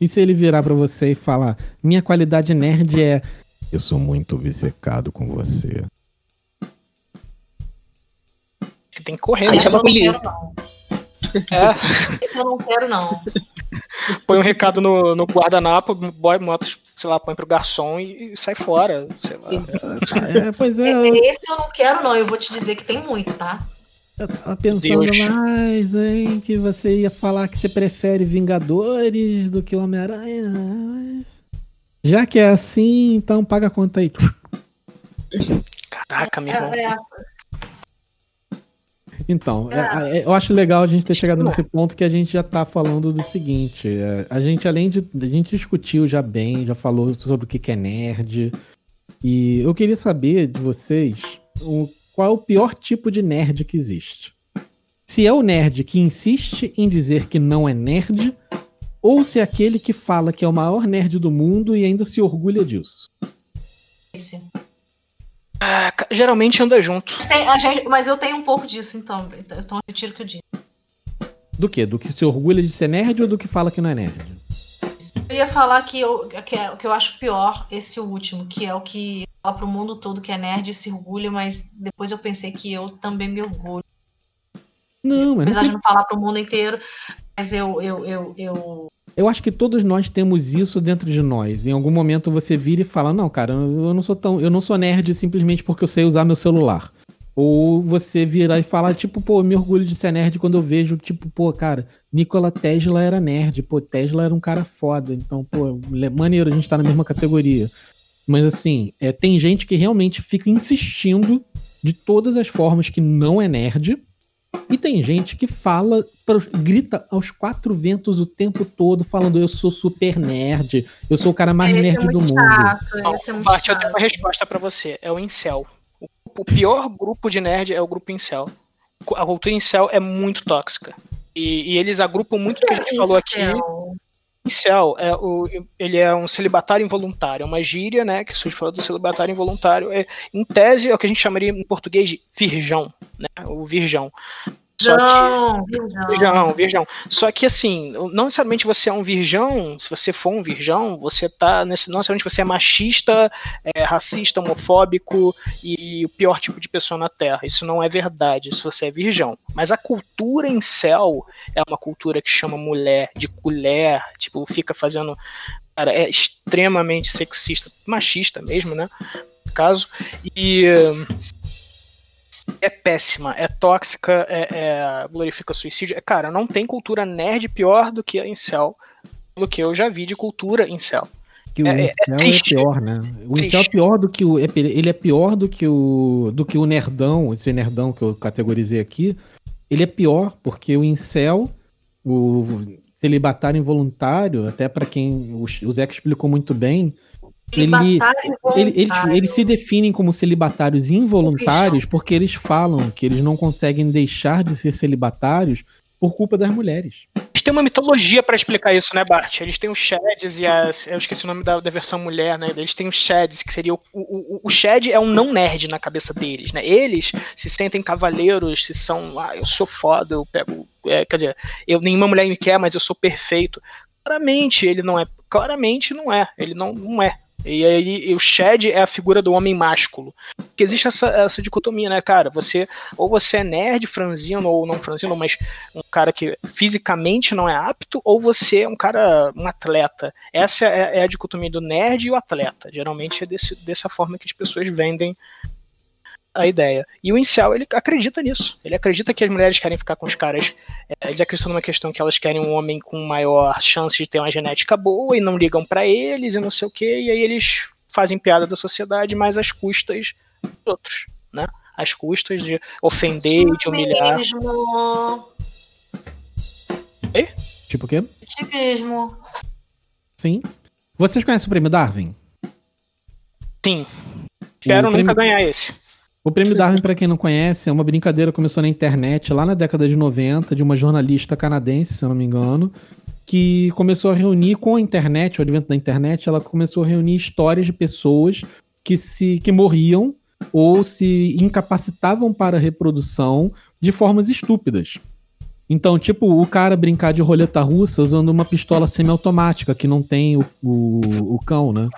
E se ele virar para você e falar: Minha qualidade nerd é. Eu sou muito obcecado com você. Tem que correr, né? Chama a polícia. É. Isso eu não quero, não. Põe um recado no, no guardanapo, boy, moto, sei lá, põe pro garçom e, e sai fora. Sei lá. É, pois é. Esse eu não quero, não. Eu vou te dizer que tem muito, tá? Eu tava pensando Deus. mais, hein, que você ia falar que você prefere Vingadores do que Homem-Aranha. Já que é assim, então paga a conta aí. Caraca, meu irmão. É, é. Então, é, é, eu acho legal a gente ter chegado nesse ponto que a gente já tá falando do seguinte. É, a gente, além de. A gente discutiu já bem, já falou sobre o que é nerd. E eu queria saber de vocês o qual é o pior tipo de nerd que existe. Se é o nerd que insiste em dizer que não é nerd, ou se é aquele que fala que é o maior nerd do mundo e ainda se orgulha disso. Esse. Ah, geralmente anda junto. Gente, mas eu tenho um pouco disso, então. Então eu retiro o que eu disse. Do que? Do que se orgulha de ser nerd ou do que fala que não é nerd? Eu ia falar que eu, que, é, que eu acho pior esse último, que é o que fala pro mundo todo que é nerd e se orgulha, mas depois eu pensei que eu também me orgulho. Não, mas. Apesar não... de não falar pro mundo inteiro, mas eu, eu, eu, eu. Eu acho que todos nós temos isso dentro de nós. Em algum momento você vira e fala: Não, cara, eu não sou tão. Eu não sou nerd simplesmente porque eu sei usar meu celular. Ou você virar e falar, tipo, pô, eu me orgulho de ser nerd quando eu vejo, tipo, pô, cara, Nikola Tesla era nerd, pô, Tesla era um cara foda, então, pô, maneiro a gente tá na mesma categoria. Mas assim, é, tem gente que realmente fica insistindo de todas as formas que não é nerd. E tem gente que fala, grita aos quatro ventos o tempo todo, falando eu sou super nerd, eu sou o cara mais esse é nerd é do mundo. Chato, é Bart, eu tenho uma resposta para você. É o incel. O pior grupo de nerd é o grupo incel. A cultura incel é muito tóxica. E, e eles agrupam muito o que a gente falou aqui. Incel, é o, ele é um celibatário involuntário, é uma gíria, né, que surge do celibatário involuntário. É, em tese, é o que a gente chamaria em português de virgão, né, o virgão. Que, virgão. virgão, virgão. Só que assim, não necessariamente você é um virgão, se você for um virgão, você tá nesse, não necessariamente você é machista, é, racista, homofóbico e o pior tipo de pessoa na Terra. Isso não é verdade, se você é virgão. Mas a cultura em céu é uma cultura que chama mulher de colher, tipo, fica fazendo cara, é extremamente sexista, machista mesmo, né? No caso. E é péssima, é tóxica, é, é, glorifica suicídio. É, cara, não tem cultura nerd pior do que a incel, do que eu já vi de cultura incel. Que o é, incel é, é, pior, né? O triste. incel é pior do que o. É ele é pior do que o. do que o nerdão, esse nerdão que eu categorizei aqui. Ele é pior, porque o incel, o celibatário involuntário, até para quem o, o Zeca explicou muito bem, ele, ele, eles, eles se definem como celibatários involuntários porque eles falam que eles não conseguem deixar de ser celibatários por culpa das mulheres. Eles têm uma mitologia para explicar isso, né, Bart? Eles têm os Shads e as. Eu esqueci o nome da, da versão mulher, né? Eles têm os Shads, que seria. O, o, o Shad é um não nerd na cabeça deles, né? Eles se sentem cavaleiros, se são. Ah, eu sou foda, eu pego. É, quer dizer, eu, nenhuma mulher me quer, mas eu sou perfeito. Claramente ele não é. Claramente não é. Ele não, não é. E aí o Shed é a figura do homem másculo. Porque existe essa, essa dicotomia, né, cara? Você ou você é nerd, franzino ou não franzino, mas um cara que fisicamente não é apto, ou você é um cara, um atleta. Essa é, é a dicotomia do nerd e o atleta. Geralmente é desse, dessa forma que as pessoas vendem a ideia. E o incel, ele acredita nisso. Ele acredita que as mulheres querem ficar com os caras. É, eles acreditam numa questão que elas querem um homem com maior chance de ter uma genética boa e não ligam para eles e não sei o que. E aí eles fazem piada da sociedade, mas às custas dos outros, né? Às custas de ofender e de humilhar. Ei? Tipo o quê? Tipismo. Sim. Vocês conhecem o prêmio Darwin? Sim. Quero nunca prêmio... ganhar esse. O Prêmio Darwin, para quem não conhece, é uma brincadeira que começou na internet lá na década de 90, de uma jornalista canadense, se eu não me engano, que começou a reunir com a internet, o advento da internet, ela começou a reunir histórias de pessoas que se que morriam ou se incapacitavam para reprodução de formas estúpidas. Então, tipo, o cara brincar de roleta russa usando uma pistola semiautomática que não tem o, o, o cão, né?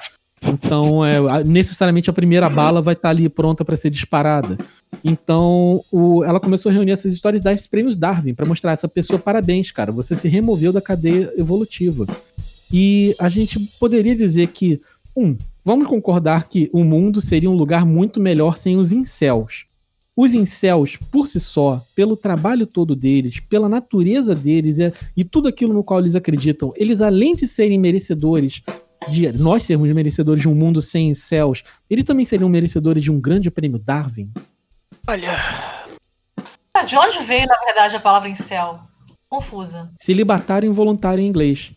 Então, é, necessariamente a primeira bala vai estar tá ali pronta para ser disparada. Então, o, ela começou a reunir essas histórias e dar esses prêmios Darwin para mostrar essa pessoa parabéns, cara, você se removeu da cadeia evolutiva. E a gente poderia dizer que, um, vamos concordar que o mundo seria um lugar muito melhor sem os incels. Os incels, por si só, pelo trabalho todo deles, pela natureza deles e, e tudo aquilo no qual eles acreditam, eles além de serem merecedores de nós sermos merecedores de um mundo sem céus, eles também seriam merecedores de um grande prêmio Darwin? Olha. Ah, de onde veio, na verdade, a palavra em céu? Confusa. Celibatário involuntário em inglês.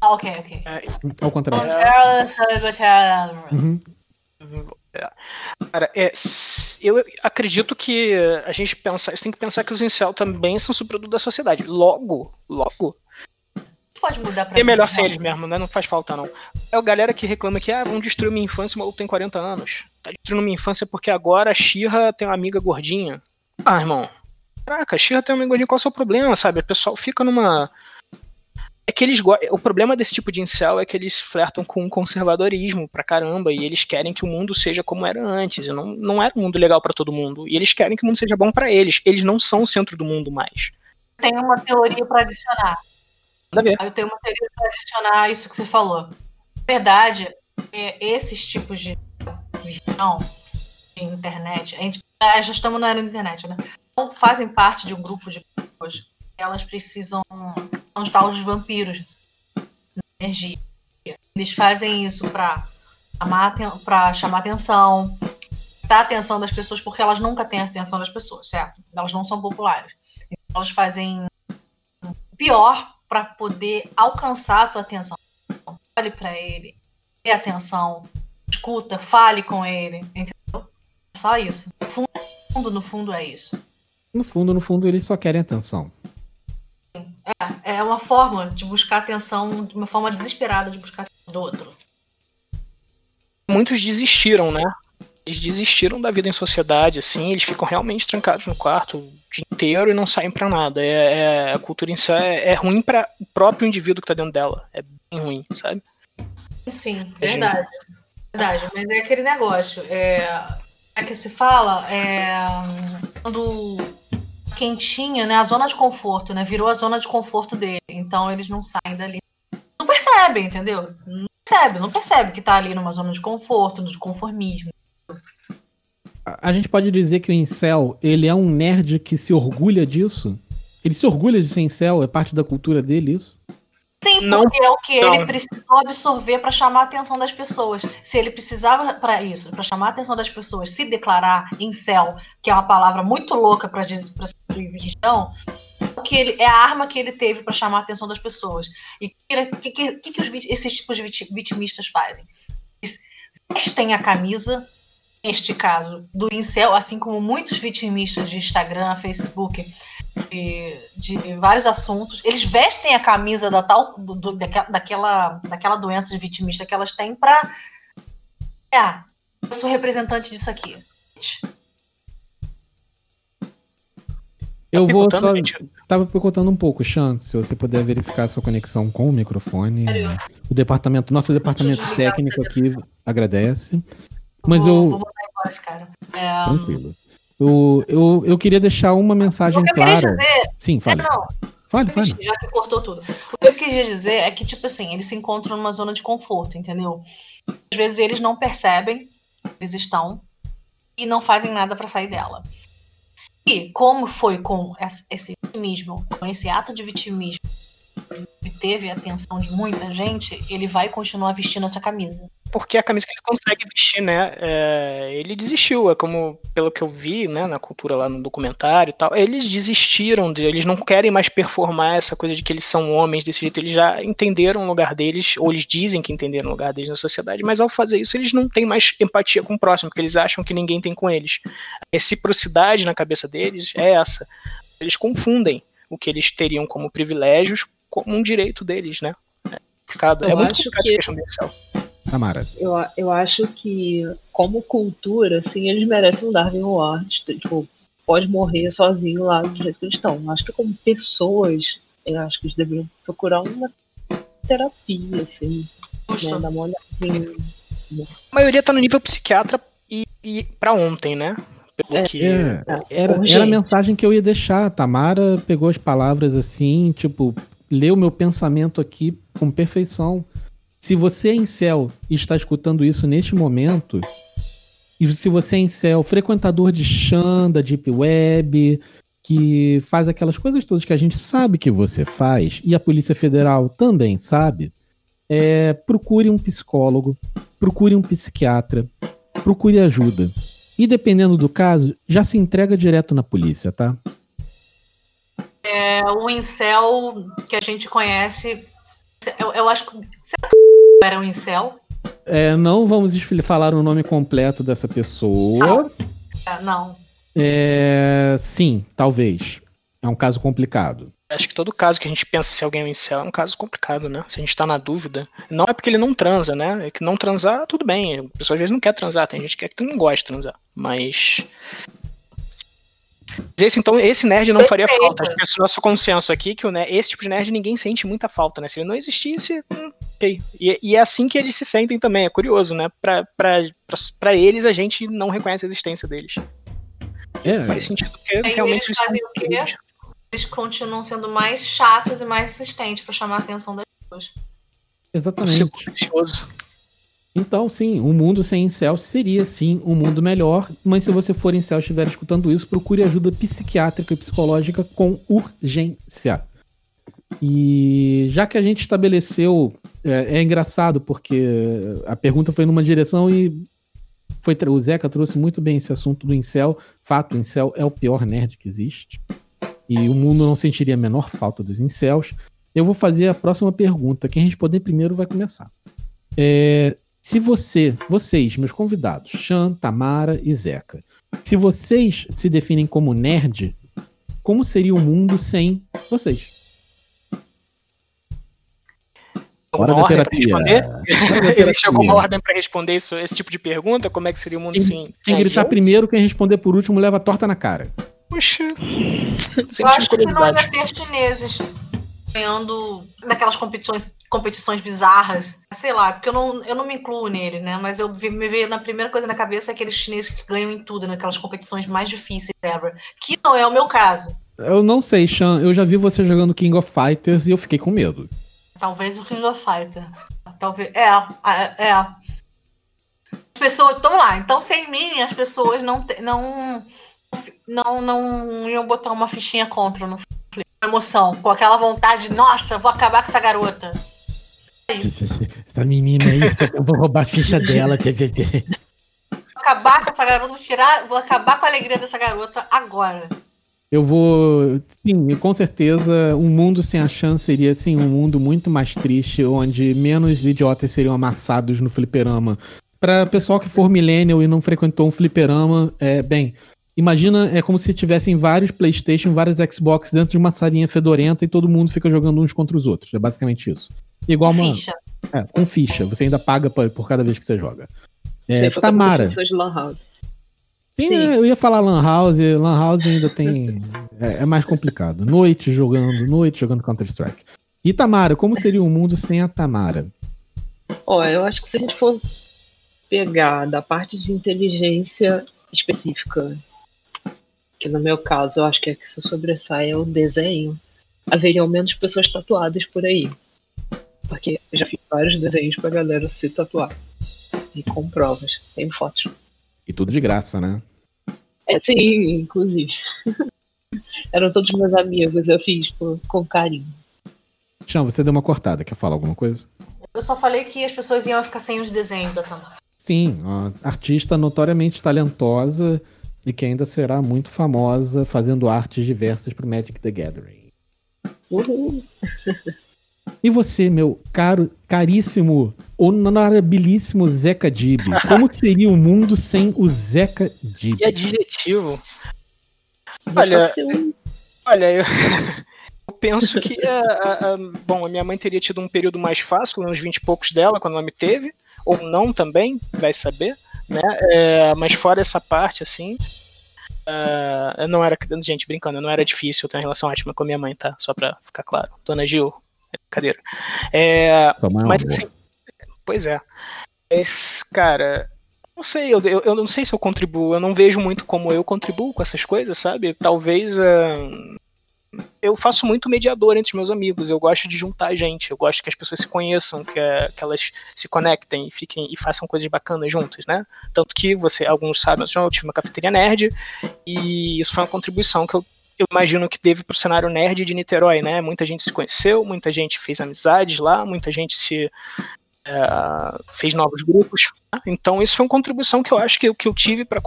Ah, ok, ok. É, Ao contrário. Uhum. Cara, é, eu acredito que a gente pensa, tem que pensar que os incel também são subproduto da sociedade. Logo, logo, pode mudar pra É melhor ser eles mesmo, né? Não faz falta, não. É a galera que reclama que, ah, vão destruir minha infância, o maluco tem 40 anos. Tá destruindo minha infância porque agora a Xirra tem uma amiga gordinha. Ah, irmão. Caraca, a Xirra tem uma amiga gordinha, qual é o seu problema, sabe? O pessoal fica numa. É que eles O problema desse tipo de incel é que eles flertam com conservadorismo pra caramba e eles querem que o mundo seja como era antes. E não, não era um mundo legal para todo mundo. E eles querem que o mundo seja bom para eles. Eles não são o centro do mundo mais. Tem uma teoria para adicionar. Eu tenho uma teoria para adicionar isso que você falou. Na verdade, é, esses tipos de visão de internet, a gente, é, já estamos na era da internet, né? Então, fazem parte de um grupo de pessoas. Elas precisam. São os tal dos vampiros energia. Eles fazem isso para chamar, pra chamar atenção, dar atenção das pessoas, porque elas nunca têm a atenção das pessoas, certo? Elas não são populares. Elas fazem pior para poder alcançar a tua atenção. Fale para ele, dê atenção, escuta, fale com ele, entendeu? Só isso. No fundo, no fundo é isso. No fundo, no fundo, eles só querem atenção. É, é uma forma de buscar atenção, uma forma desesperada de buscar do outro. Muitos desistiram, né? Eles desistiram da vida em sociedade, assim, eles ficam realmente trancados no quarto o dia inteiro e não saem para nada. É, é, a cultura em si é, é ruim para o próprio indivíduo que tá dentro dela. É bem ruim, sabe? Sim, verdade. Verdade, mas é aquele negócio. É, é que se fala, é, quando quentinha, né? A zona de conforto, né? Virou a zona de conforto dele. Então eles não saem dali. Não percebem, entendeu? Não percebe, não percebe que tá ali numa zona de conforto, de conformismo. A gente pode dizer que o incel, ele é um nerd que se orgulha disso? Ele se orgulha de ser incel? É parte da cultura dele isso? Sim, não, porque é o que não. ele precisou absorver para chamar a atenção das pessoas. Se ele precisava para isso, para chamar a atenção das pessoas, se declarar em céu, que é uma palavra muito louca para religião, que ele é a arma que ele teve para chamar a atenção das pessoas. E o que, que, que, que os, esses tipos de vitimistas fazem? Eles vestem a camisa, neste caso, do incel, assim como muitos vitimistas de Instagram, Facebook, de, de vários assuntos, eles vestem a camisa da tal do, do, daquela, daquela doença de vitimista que elas têm para é, eu sou representante disso aqui. Eu tá vou só. Tava perguntando um pouco, Chan, se você puder verificar a sua conexão com o microfone. O departamento, nosso departamento técnico aqui agradece. Mas vou, eu. Vou botar em voz, cara. É, Tranquilo. Eu, eu, eu queria deixar uma mensagem o que clara. Eu dizer, Sim, fale. É, não, fale, fale. Já que cortou tudo. O que eu queria dizer é que, tipo assim, eles se encontram numa zona de conforto, entendeu? Às vezes eles não percebem, eles estão, e não fazem nada para sair dela. E como foi com esse vitimismo, com esse ato de vitimismo, que teve a atenção de muita gente, ele vai continuar vestindo essa camisa porque é a camisa que ele consegue vestir, né? É, ele desistiu, é como, pelo que eu vi, né, na cultura lá no documentário e tal, eles desistiram, de, eles não querem mais performar essa coisa de que eles são homens desse jeito, eles já entenderam o lugar deles, ou eles dizem que entenderam o lugar deles na sociedade, mas ao fazer isso eles não têm mais empatia com o próximo, porque eles acham que ninguém tem com eles. A reciprocidade na cabeça deles é essa. Eles confundem o que eles teriam como privilégios como um direito deles, né? É, complicado. é muito complicado que... questão desse Tamara? Eu, eu acho que, como cultura, assim, eles merecem um Darwin Award. Tipo, pode morrer sozinho lá do jeito que eles estão. Acho que como pessoas, eu acho que eles deveriam procurar uma terapia, assim. Né, dar uma olhadinha. A maioria tá no nível psiquiatra e, e para ontem, né? Pelo é, que... É, era, era a mensagem que eu ia deixar. A Tamara pegou as palavras assim, tipo, leu meu pensamento aqui com perfeição. Se você é incel e está escutando isso neste momento, e se você é incel, frequentador de Xan, da Deep Web, que faz aquelas coisas todas que a gente sabe que você faz, e a Polícia Federal também sabe, é, procure um psicólogo, procure um psiquiatra, procure ajuda. E dependendo do caso, já se entrega direto na polícia, tá? É, o incel que a gente conhece, eu, eu acho que era um incel? É, não vamos falar o nome completo dessa pessoa. Ah, não. É, sim, talvez. É um caso complicado. Acho que todo caso que a gente pensa se alguém é um incel é um caso complicado, né? Se a gente tá na dúvida. Não é porque ele não transa, né? É que não transar, tudo bem. A pessoa às vezes não quer transar, tem gente que, é que não gosta de transar. Mas esse, então, esse nerd não Perfeito. faria falta. Acho que esse nosso consenso aqui, que o, né, esse tipo de nerd ninguém sente muita falta, né? Se ele não existisse, hum, ok. E, e, é assim que eles se sentem também, é curioso, né? Pra, pra, pra, pra eles, a gente não reconhece a existência deles. É. Faz sentido, porque realmente eles, fazem o quê? Eles continuam sendo mais chatos e mais insistentes para chamar a atenção das pessoas. Exatamente. Então, sim, um mundo sem incel seria, sim, um mundo melhor. Mas se você for incel e estiver escutando isso, procure ajuda psiquiátrica e psicológica com urgência. E já que a gente estabeleceu. É, é engraçado, porque a pergunta foi numa direção e foi, o Zeca trouxe muito bem esse assunto do incel. Fato, o incel é o pior nerd que existe. E o mundo não sentiria a menor falta dos incels. Eu vou fazer a próxima pergunta. Quem responder primeiro vai começar. É, se você, vocês, meus convidados, Chan, Tamara e Zeca, se vocês se definem como nerd, como seria o mundo sem vocês? Alguma ordem para responder? Existe alguma ordem para responder isso, esse tipo de pergunta? Como é que seria o mundo sem. Quem gritar primeiro, quem responder por último leva a torta na cara. Puxa. Eu acho que não ia ter chineses ganhando naquelas competições, competições bizarras. Sei lá, porque eu não, eu não me incluo nele, né? Mas eu me veio na primeira coisa na cabeça aqueles chineses que ganham em tudo, naquelas competições mais difíceis ever. Que não é o meu caso. Eu não sei, Chan. Eu já vi você jogando King of Fighters e eu fiquei com medo. Talvez o King of Fighters. Talvez. É, é. As pessoas. Vamos lá. Então, sem mim, as pessoas não, não, não, não iam botar uma fichinha contra no emoção, com aquela vontade, nossa, vou acabar com essa garota. Essa menina aí, eu vou roubar a ficha dela. vou acabar com essa garota, vou tirar, vou acabar com a alegria dessa garota agora. Eu vou. Sim, com certeza, um mundo sem a chance seria assim, um mundo muito mais triste, onde menos idiotas seriam amassados no fliperama. Para pessoal que for millennial e não frequentou um fliperama, é, bem, imagina, é como se tivessem vários PlayStation, vários Xbox dentro de uma salinha fedorenta e todo mundo fica jogando uns contra os outros. É basicamente isso. Igual uma. Ficha. É, com ficha. Você ainda paga por cada vez que você joga. É, Tamara. De Lan House. Sim, Sim. eu ia falar Lan House, Lan House ainda tem. É, é, mais complicado. Noite jogando, noite jogando Counter-Strike. E Tamara, como seria o um mundo sem a Tamara? Ó, eu acho que se a gente for pegar da parte de inteligência específica, que no meu caso eu acho que é que se sobressai é o desenho, haveriam menos pessoas tatuadas por aí. Porque eu já fiz vários desenhos pra galera se tatuar. E com provas, tem fotos. E tudo de graça, né? É, sim, inclusive. Eram todos meus amigos, eu fiz por, com carinho. Chão, você deu uma cortada, quer falar alguma coisa? Eu só falei que as pessoas iam ficar sem os desenhos da Tamara. Sim, artista notoriamente talentosa e que ainda será muito famosa fazendo artes diversas para Magic the Gathering. Uhul. E você, meu caro, caríssimo, honorabilíssimo Zeca Dib, como seria o mundo sem o Zeca Dib? Que adjetivo. Olha, olha, eu, eu penso que a, a, a, bom, a minha mãe teria tido um período mais fácil, uns 20 e poucos dela, quando ela me teve, ou não também, vai saber, né? É, mas fora essa parte, assim, uh, não era, gente, brincando, não era difícil ter uma relação ótima com a minha mãe, tá? Só pra ficar claro. Dona Gil, Brincadeira. É, mas assim, pois é. Esse, cara, não sei, eu, eu, eu, não sei se eu contribuo, eu não vejo muito como eu contribuo com essas coisas, sabe? Talvez uh, eu faço muito mediador entre meus amigos, eu gosto de juntar gente, eu gosto que as pessoas se conheçam, que, que elas se conectem e fiquem e façam coisas bacanas juntas, né? Tanto que você, alguns sabem, eu tive uma cafeteria nerd e isso foi uma contribuição que eu eu imagino que teve para o cenário nerd de Niterói, né? Muita gente se conheceu, muita gente fez amizades lá, muita gente se é, fez novos grupos. Então isso foi uma contribuição que eu acho que, que eu tive para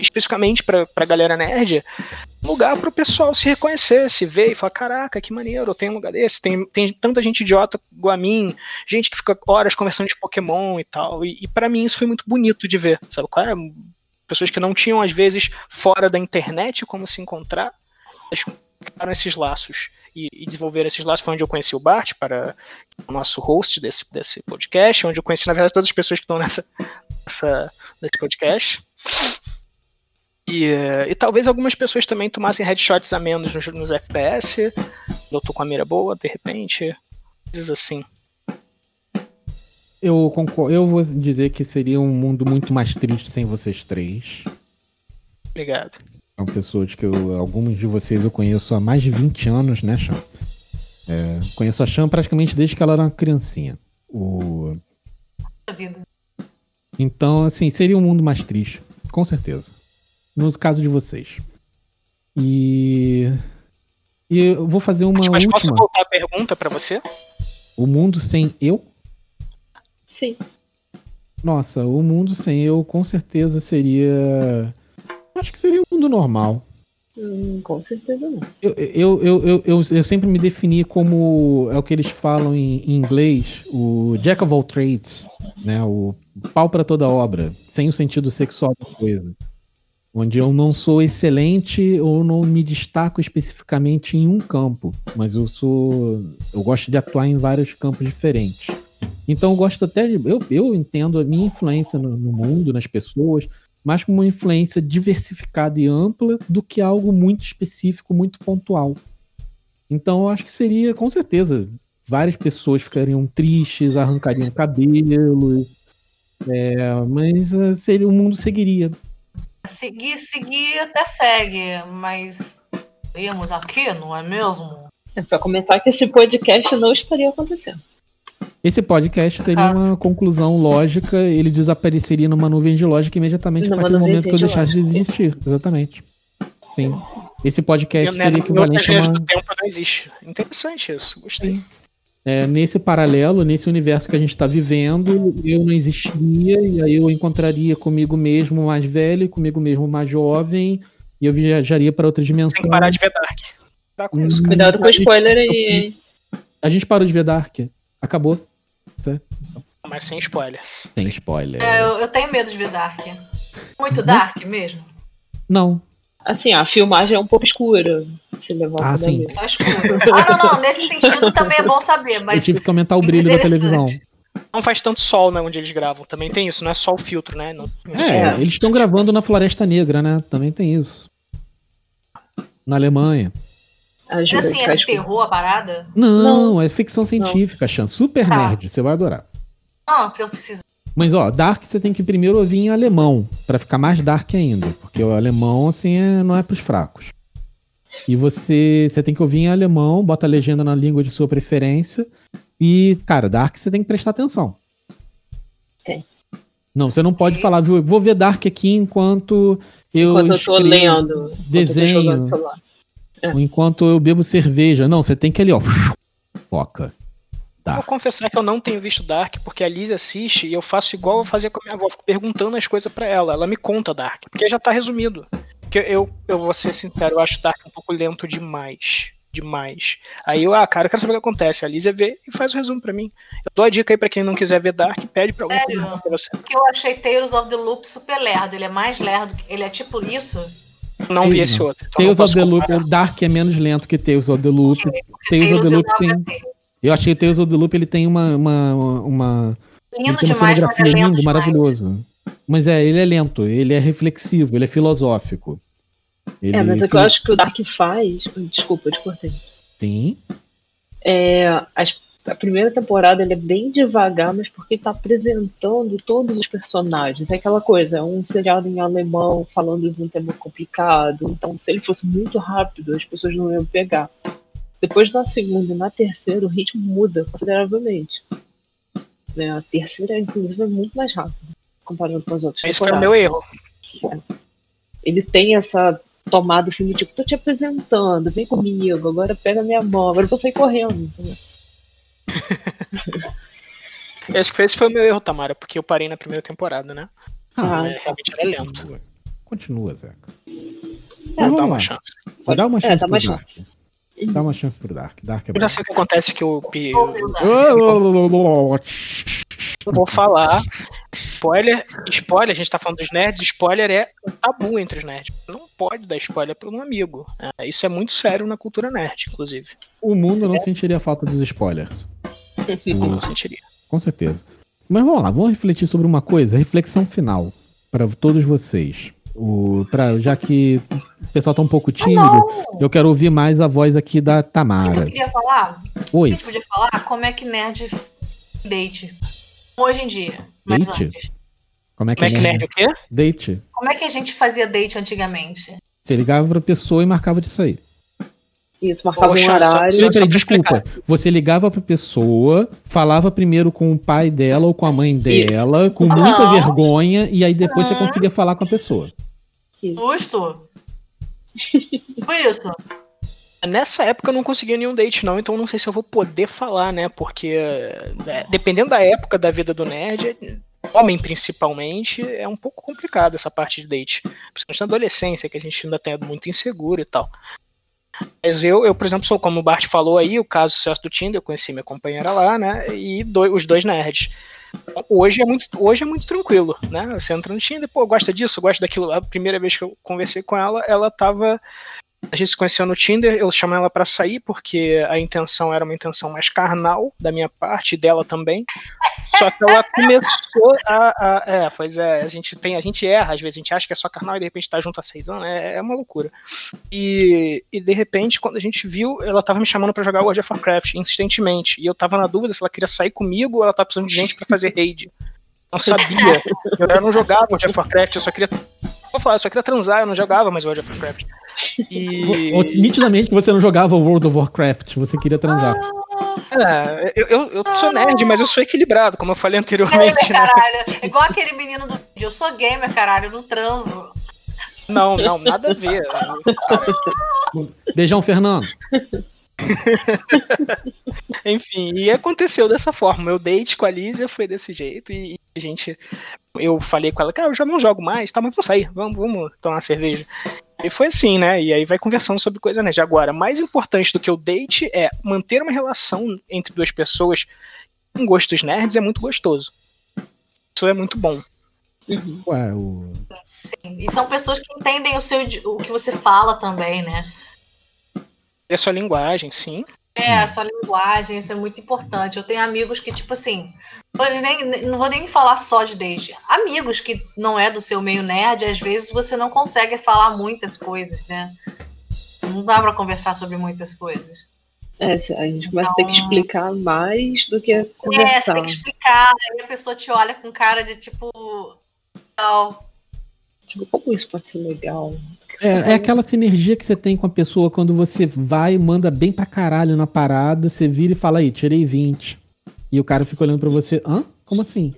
especificamente para a galera nerd, lugar para o pessoal se reconhecer, se ver e falar, caraca, que maneiro, eu tenho um lugar desse, tem, tem tanta gente idiota igual a mim, gente que fica horas conversando de Pokémon e tal, e, e para mim isso foi muito bonito de ver, sabe qual é? Pessoas que não tinham, às vezes, fora da internet como se encontrar, criaram esses laços e, e desenvolveram esses laços. Foi onde eu conheci o Bart, para o nosso host desse, desse podcast, onde eu conheci, na verdade, todas as pessoas que estão nessa, nessa, nesse podcast. E, e, talvez algumas pessoas também tomassem headshots a menos nos, nos FPS. Eu tô com a mira boa, de repente. Coisas assim. Eu concordo. Eu vou dizer que seria um mundo muito mais triste sem vocês três. Obrigado. São pessoas que eu, alguns de vocês eu conheço há mais de 20 anos, né, Chan? É, conheço a Chan praticamente desde que ela era uma criancinha. O... Então, assim, seria um mundo mais triste, com certeza. No caso de vocês. E. E eu vou fazer uma. Mas última. posso voltar a pergunta para você? O mundo sem eu? Sim. Nossa, o mundo sem eu com certeza seria Acho que seria um mundo normal. Hum, com certeza não. Eu, eu, eu, eu, eu, sempre me defini como é o que eles falam em, em inglês, o jack of all trades, né? O pau para toda obra, sem o sentido sexual da coisa. Onde eu não sou excelente ou não me destaco especificamente em um campo, mas eu sou. Eu gosto de atuar em vários campos diferentes. Então eu gosto até de. Eu, eu entendo a minha influência no, no mundo, nas pessoas, mais como uma influência diversificada e ampla do que algo muito específico, muito pontual. Então eu acho que seria, com certeza, várias pessoas ficariam tristes, arrancariam cabelo, é, mas uh, seria, o mundo seguiria. Seguir, seguir até segue, mas estaríamos aqui, não é mesmo? É, para começar, que esse podcast não estaria acontecendo. Esse podcast seria uma conclusão lógica, ele desapareceria numa nuvem de lógica imediatamente numa a partir do momento que eu deixasse de existir. Exatamente. Sim. Esse podcast seria equivalente a uma... do tempo não existe. Interessante isso, gostei. É, nesse paralelo, nesse universo que a gente está vivendo, eu não existiria, e aí eu encontraria comigo mesmo mais velho, comigo mesmo mais jovem, e eu viajaria para outra dimensão. Tem que parar de ver Dark. Tá com isso, Cuidado com o spoiler aí, hein? A gente parou de ver Dark. Acabou. Certo? Mas sem spoilers. Sem spoiler. É, eu, eu, tenho medo de ver Dark. Muito Dark mesmo? Não. Assim, a filmagem é um pouco escura. Se levar ah, sim. Só escuro. Ah, não, não. Nesse sentido também é bom saber. Mas eu tive que aumentar o brilho da televisão. Não faz tanto sol, né, onde eles gravam. Também tem isso, não é só o filtro, né? Não, é, é, eles estão gravando na Floresta Negra, né? Também tem isso. Na Alemanha. Mas assim, é de terror a parada? Não, não. é ficção científica, Chan. Super tá. nerd, você vai adorar. Não, porque eu preciso. Mas ó, Dark você tem que primeiro ouvir em alemão, para ficar mais Dark ainda. Porque o alemão, assim, é, não é pros fracos. E você, você tem que ouvir em alemão, bota a legenda na língua de sua preferência. E, cara, Dark você tem que prestar atenção. Okay. Não, você não pode falar, vou ver Dark aqui enquanto eu. Enquanto eu tô lendo. Desenho. É. Enquanto eu bebo cerveja. Não, você tem que ali, ó. Foca. Tá. Vou confessar que eu não tenho visto Dark, porque a Liz assiste e eu faço igual eu fazia com a minha avó, fico perguntando as coisas para ela. Ela me conta Dark, porque já tá resumido. Porque eu, eu vou ser sincero, eu acho Dark um pouco lento demais. Demais. Aí eu, ah, cara, eu quero saber o que acontece. A Liz vê e faz o resumo para mim. Eu dou a dica aí pra quem não quiser ver Dark, pede pra algum Sério? pra você. Porque eu achei Tales of the Loop super lerdo. Ele é mais lerdo, ele é tipo isso não vi esse outro. Então Tales of the Loop, o Dark é menos lento que Tales of the Loop. Tales of the Loop tem. Eu achei Tales of the Loop ele tem uma. uma, uma lindo tem uma demais, mas é lindo, demais. maravilhoso. Mas é, ele é lento, ele é reflexivo, ele é filosófico. Ele é, mas o que eu acho que o Dark faz. Desculpa, eu te cortei. Sim. É, as a primeira temporada ele é bem devagar, mas porque está apresentando todos os personagens. É aquela coisa, é um seriado em alemão falando de um tema complicado. Então, se ele fosse muito rápido, as pessoas não iam pegar. Depois da segunda e na terceira, o ritmo muda consideravelmente. Né? A terceira, inclusive, é muito mais rápida comparando com as outras. Esse foi o meu erro. É. Ele tem essa tomada assim do tipo, tô te apresentando, vem comigo, agora pega minha mão, agora eu vou sair correndo. Entendeu? Eu acho que esse foi o meu erro, Tamara, porque eu parei na primeira temporada, né? Ah, é, realmente era lento. Continua, Zeca. É, dá uma chance. Pode... Dá uma chance. É, dá uma chance. Dá uma chance pro Dark. Dark é eu já sei o que acontece que o. Eu vou falar. Spoiler, spoiler, a gente tá falando dos nerds, spoiler é um tabu entre os nerds. Não pode dar spoiler para um amigo. É, isso é muito sério na cultura nerd, inclusive. O mundo não sentiria falta dos spoilers. não sentiria. Com certeza. Mas vamos lá, vamos refletir sobre uma coisa, reflexão final para todos vocês. O, pra, já que o pessoal tá um pouco tímido, eu quero ouvir mais a voz aqui da Tamara. Eu queria falar. Oi. A gente podia falar como é que nerd date hoje em dia. Mas date? Antes. Como é que, como é que nerd o quê? Date. Como é que a gente fazia date antigamente? Você ligava pra pessoa e marcava de sair. Isso, marcava Poxa, um horário. Só, só, desculpa. Você ligava pra pessoa, falava primeiro com o pai dela ou com a mãe dela, Isso. com muita vergonha, e aí depois você conseguia falar com a pessoa. Justo. Foi isso. Nessa época eu não conseguia nenhum date, não, então não sei se eu vou poder falar, né? Porque é, dependendo da época da vida do nerd, homem principalmente, é um pouco complicado essa parte de date. Principalmente na adolescência, que a gente ainda tem muito inseguro e tal. Mas eu, eu, por exemplo, sou, como o Bart falou aí, o caso sucesso do Tinder, eu conheci minha companheira lá, né? E dois, os dois nerds. Hoje é, muito, hoje é muito tranquilo, né? Você entra no Tinder, pô, gosta disso, gosta daquilo. A primeira vez que eu conversei com ela, ela tava A gente se conheceu no Tinder, eu chamei ela para sair porque a intenção era uma intenção mais carnal da minha parte e dela também. Só que ela começou a, a, É, pois é, a gente tem, a gente erra, às vezes a gente acha que é só carnal e de repente tá junto há seis anos, é, é uma loucura. E, e de repente, quando a gente viu, ela tava me chamando para jogar World of Warcraft insistentemente. E eu tava na dúvida se ela queria sair comigo ou ela tava precisando de gente para fazer raid. Não sabia. Eu não jogava World of Warcraft, eu só queria. Vou falar, eu só queria transar, eu não jogava mais World of Warcraft. E. Nitidamente que você não jogava World of Warcraft, você queria transar. É, eu, eu, eu, sou nerd, mas eu sou equilibrado, como eu falei anteriormente. Gamer, né? caralho. Igual aquele menino do vídeo. Eu sou gamer, caralho, eu não transo. Não, não, nada a ver. Beijão, Fernando. Enfim, e aconteceu dessa forma. Meu date com a Lísia foi desse jeito e a gente. Eu falei com ela, cara, eu já não jogo mais, tá, mas vamos sair, vamos, vamos tomar uma cerveja. E foi assim, né? E aí vai conversando sobre coisa nerd. Agora, mais importante do que o date é manter uma relação entre duas pessoas com gostos nerds é muito gostoso. Isso é muito bom. Uhum. Ué, o... Sim, e são pessoas que entendem o, seu, o que você fala também, né? É sua linguagem, sim. É, a sua linguagem, isso é muito importante. Eu tenho amigos que, tipo assim, nem, não vou nem falar só de desde. Amigos que não é do seu meio nerd, às vezes você não consegue falar muitas coisas, né? Não dá para conversar sobre muitas coisas. É, a gente começa então, a ter que então explicar mais do que conversar. É, você tem que explicar, aí a pessoa te olha com cara de tipo. Tal. Tipo, como isso pode ser legal? É, é aquela sinergia que você tem com a pessoa quando você vai, manda bem pra caralho na parada, você vira e fala aí, tirei 20. E o cara fica olhando pra você, hã? Como assim?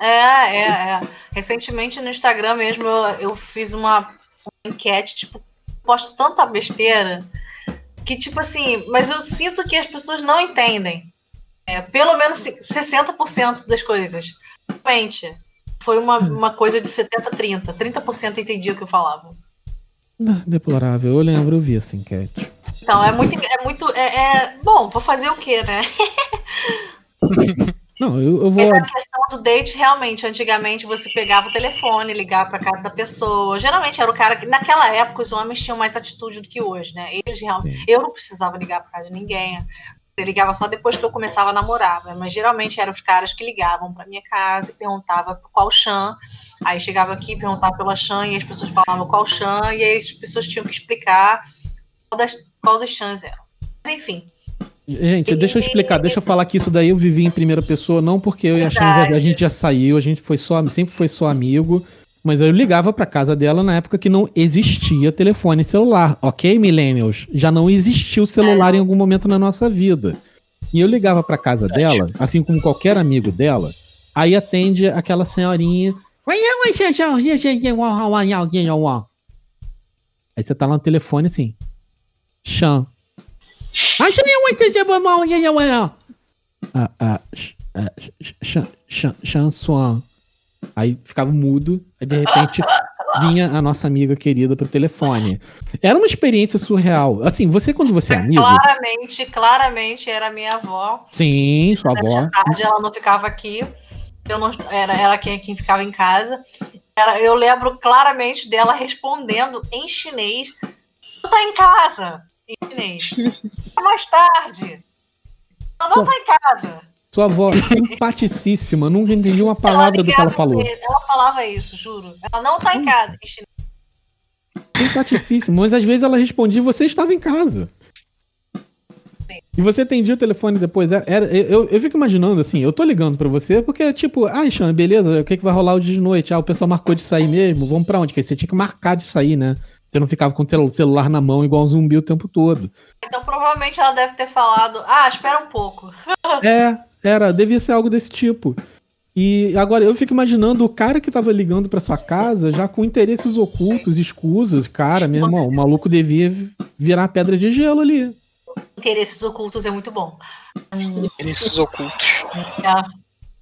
É, é, é. Recentemente no Instagram mesmo eu, eu fiz uma, uma enquete, tipo, posto tanta besteira que, tipo assim, mas eu sinto que as pessoas não entendem. É, pelo menos 60% das coisas. Realmente. Foi uma, uma coisa de 70-30. 30% entendia o que eu falava. Deplorável. Eu lembro, eu vi essa enquete. Então, é muito. É muito é, é... Bom, vou fazer o quê, né? Não, eu, eu vou. Essa questão do date, realmente, antigamente você pegava o telefone, ligava pra casa da pessoa. Geralmente era o cara que, naquela época, os homens tinham mais atitude do que hoje, né? Eles realmente. Eu não precisava ligar pra casa de ninguém. Ligava só depois que eu começava a namorar, né? mas geralmente eram os caras que ligavam para minha casa e perguntavam qual chã. Aí chegava aqui, perguntava pela chã e as pessoas falavam qual chã e aí as pessoas tinham que explicar qual das, qual das chãs eram. Mas enfim. Gente, e... deixa eu explicar, deixa eu falar que isso daí eu vivi em primeira pessoa, não porque eu e a Xan, a gente já saiu, a gente foi só, sempre foi só amigo. Mas eu ligava pra casa dela na época que não existia telefone celular, ok, millennials? Já não existia o celular em algum momento na nossa vida. E eu ligava pra casa dela, assim como qualquer amigo dela, aí atende aquela senhorinha. Aí você tá lá no telefone assim. Chan. Ah, ah, Chan, Chan, Chan Swan. Aí ficava mudo, aí de repente vinha a nossa amiga querida pro telefone. Era uma experiência surreal. Assim, você quando você é amigo. Claramente, claramente era minha avó. Sim, sua avó. tarde ela não ficava aqui. Eu não, era ela quem, quem ficava em casa. Era, eu lembro claramente dela respondendo em chinês. Não tá em casa. Em chinês. Mais tarde. Ela não tá em casa. Sua avó empaticíssima, nunca entendi uma palavra do que ela falou. Ela falava isso, juro. Ela não tá em casa. Empaticíssima, mas às vezes ela respondia você estava em casa. Sim. E você atendia o telefone depois. Era, era eu, eu fico imaginando assim, eu tô ligando pra você porque, tipo, ah, Xan, beleza, o que, que vai rolar hoje de noite? Ah, o pessoal marcou de sair mesmo, vamos pra onde? Porque você tinha que marcar de sair, né? Você não ficava com o celular na mão igual um zumbi o tempo todo. Então provavelmente ela deve ter falado, ah, espera um pouco. É, era, devia ser algo desse tipo. E agora eu fico imaginando o cara que tava ligando para sua casa já com interesses ocultos, escusos. Cara, meu irmão, o maluco devia virar pedra de gelo ali. Interesses ocultos é muito bom. Interesses ocultos. É,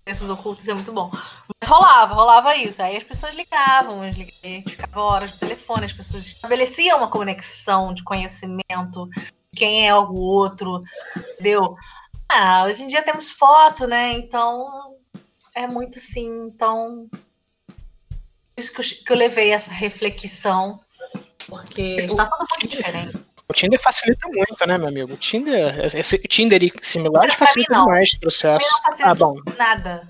interesses ocultos é muito bom. Mas rolava, rolava isso. Aí as pessoas ligavam, a gente ficava horas no telefone, as pessoas estabeleciam uma conexão de conhecimento, quem é o outro, entendeu? Ah, hoje em dia temos foto, né? Então é muito sim. Então isso que eu, que eu levei essa reflexão, porque está tudo muito diferente. O Tinder facilita muito, né, meu amigo? O Tinder, esse Tinder e similares facilita demais o processo. ah, bom. Nada.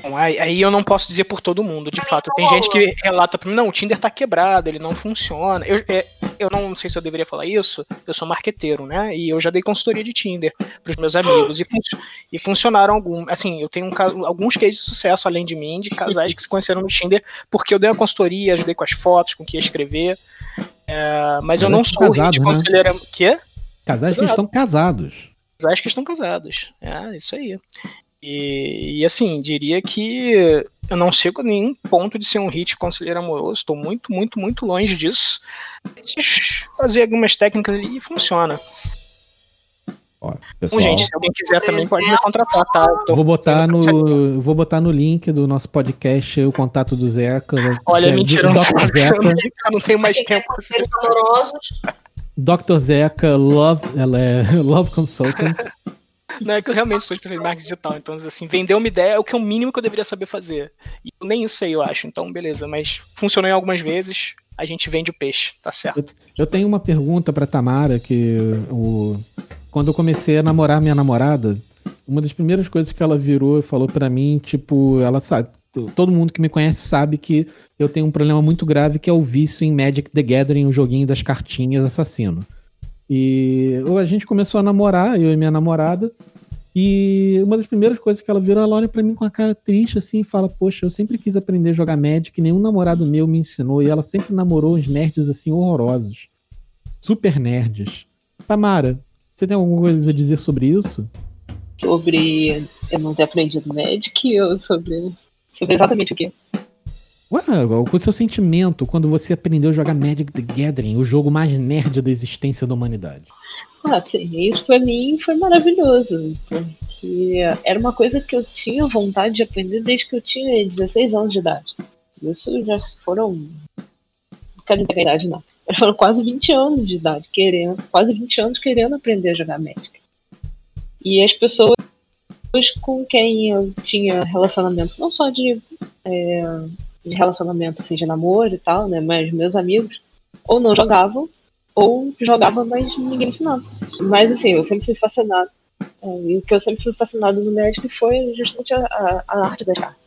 Bom, aí, aí, eu não posso dizer por todo mundo, de fato. Tem gente que relata pra mim, não, o Tinder tá quebrado, ele não funciona. Eu, é, eu não sei se eu deveria falar isso, eu sou marqueteiro, né? E eu já dei consultoria de Tinder pros meus amigos. E, fun e funcionaram alguns. Assim, eu tenho um, alguns cases de sucesso, além de mim, de casais que se conheceram no Tinder, porque eu dei a consultoria, ajudei com as fotos, com o que ia escrever. É, mas eu não sou casado, né? conselheiro. Quê? Casais que estão casados. Casais que estão casados. É, isso aí. E, e, assim, diria que eu não chego a nenhum ponto de ser um hit conselheiro amoroso, estou muito, muito, muito longe disso. Fazer algumas técnicas ali e funciona. Ó, pessoal, Bom, gente, se alguém quiser também pode me contratar, tá? Vou botar, no, vou botar no link do nosso podcast o contato do Zeca. Olha, é, mentira, não, Zeca. não tenho mais tempo. Dr. Zeca, Love, ela é Love Consultant. Não, é que eu realmente sou especialista em marketing digital. Então, assim, vender uma ideia é o que é o mínimo que eu deveria saber fazer. E nem isso sei, eu acho. Então, beleza. Mas funcionou em algumas vezes, a gente vende o peixe, tá certo. Eu, tenho uma pergunta pra Tamara, que o, quando eu comecei a namorar minha namorada, uma das primeiras coisas que ela virou e falou para mim, tipo, ela sabe, todo mundo que me conhece sabe que eu tenho um problema muito grave que é o vício em Magic the Gathering, o joguinho das cartinhas assassino. E a gente começou a namorar, eu e minha namorada. E uma das primeiras coisas que ela virou, ela olha pra mim com a cara triste assim e fala: Poxa, eu sempre quis aprender a jogar Magic, nenhum namorado meu me ensinou. E ela sempre namorou uns nerds assim horrorosos. Super nerds. Tamara, você tem alguma coisa a dizer sobre isso? Sobre eu não ter aprendido Magic ou sobre, sobre exatamente o quê? Ué, o seu sentimento quando você aprendeu a jogar Magic the Gathering, o jogo mais nerd da existência da humanidade? Ah, sim, isso pra mim foi maravilhoso, porque era uma coisa que eu tinha vontade de aprender desde que eu tinha 16 anos de idade. Isso já foram. Não quero entregar idade, não. Foram quase 20 anos de idade, querendo, quase 20 anos querendo aprender a jogar Magic. E as pessoas com quem eu tinha relacionamento, não só de é, de relacionamento, assim, de namoro e tal, né? Mas meus amigos ou não jogavam, ou jogavam, mas ninguém ensinava. Mas assim, eu sempre fui fascinado. É, e o que eu sempre fui fascinado no Magic foi justamente a, a, arte das cartas.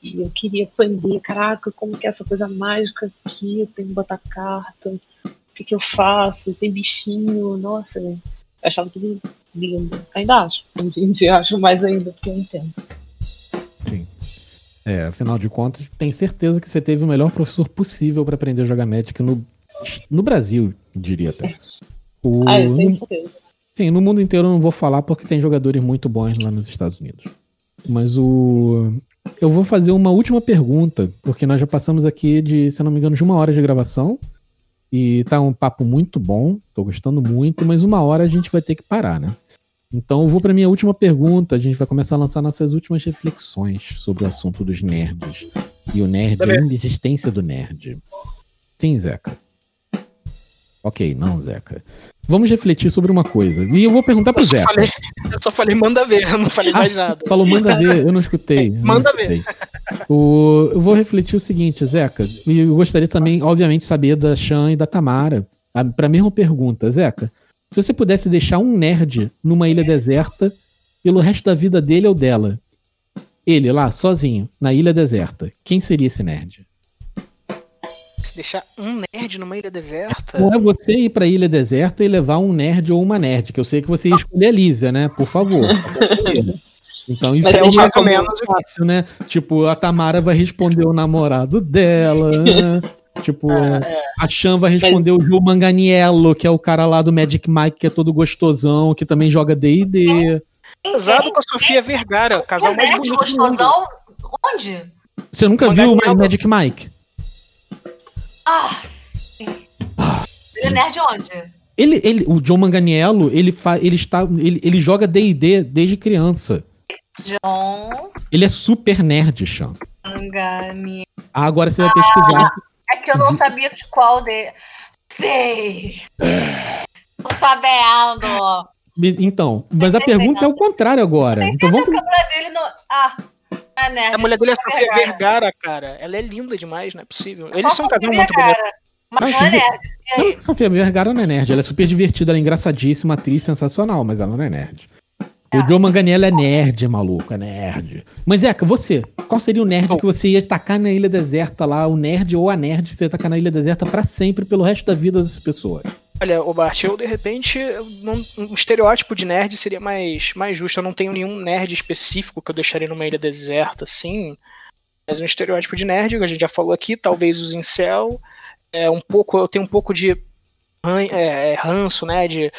E eu queria aprender, caraca, como que é essa coisa mágica aqui, eu tenho que botar carta, o que, que eu faço, tem bichinho, nossa, eu achava tudo lindo. Ainda acho, hoje em dia acho mais ainda, porque eu entendo. É, afinal de contas, tenho certeza que você teve o melhor professor possível para aprender a jogar Magic no, no Brasil, diria até. O, ah, eu tenho certeza. Sim, no mundo inteiro eu não vou falar porque tem jogadores muito bons lá nos Estados Unidos. Mas o. Eu vou fazer uma última pergunta, porque nós já passamos aqui de, se não me engano, de uma hora de gravação. E tá um papo muito bom, tô gostando muito, mas uma hora a gente vai ter que parar, né? Então eu vou para minha última pergunta. A gente vai começar a lançar nossas últimas reflexões sobre o assunto dos nerds. E o nerd, a inexistência do nerd. Sim, Zeca. Ok, não, Zeca. Vamos refletir sobre uma coisa. E eu vou perguntar pro Zeca. Falei, eu só falei manda ver, eu não falei ah, mais nada. Falou manda ver, eu não escutei. manda não escutei. ver. O, eu vou refletir o seguinte, Zeca. E eu gostaria também, obviamente, saber da Chan e da Tamara. Para a mesma pergunta, Zeca. Se você pudesse deixar um nerd numa ilha deserta pelo resto da vida dele ou dela, ele lá, sozinho, na ilha deserta, quem seria esse nerd? Se deixar um nerd numa ilha deserta? Não é você ir pra ilha deserta e levar um nerd ou uma nerd, que eu sei que você ia escolher a Lísia, né? Por favor. Então isso é, é mais ou menos fácil, né? Tipo, a Tamara vai responder o namorado dela. Tipo, ah, é. a Chan vai responder Mas... o Gil Manganiello, que é o cara lá do Magic Mike, que é todo gostosão, que também joga D&D. Casado com a Sofia Vergara, o casal mais bonito gostosão? Onde? Você nunca viu o Magic Mike? Ah, sim. Ah, ele é nerd onde? Ele, ele, o John Manganiello, ele, fa, ele, está, ele, ele joga D&D desde criança. John... Ele é super nerd, Chan. Manganiello. Ah, agora você vai pesquisar. É que eu não sabia de qual de. Sei! Tô sabendo! Então, mas a pergunta é o contrário agora. Então vamos. Que a mulher dele não... Ah, é A mulher dele é Sofia Vergara. cara. Ela é linda demais, não é possível. Eles são um casal muito bonito. Mas não é nerd. Sofia Vergara não é nerd. Ela é super divertida, ela é engraçadíssima, atriz sensacional, mas ela não é nerd. O Joe Manganiello é nerd, maluco, é nerd. Mas, Eca, você, qual seria o nerd que você ia tacar na ilha deserta lá, o nerd ou a nerd que você ia tacar na ilha deserta para sempre, pelo resto da vida dessa pessoa? Olha, o Bart, eu de repente, um estereótipo de nerd seria mais, mais justo. Eu não tenho nenhum nerd específico que eu deixaria numa ilha deserta, assim. Mas um estereótipo de nerd, que a gente já falou aqui, talvez os incel. É um pouco, eu tenho um pouco de é, é, ranço, né? De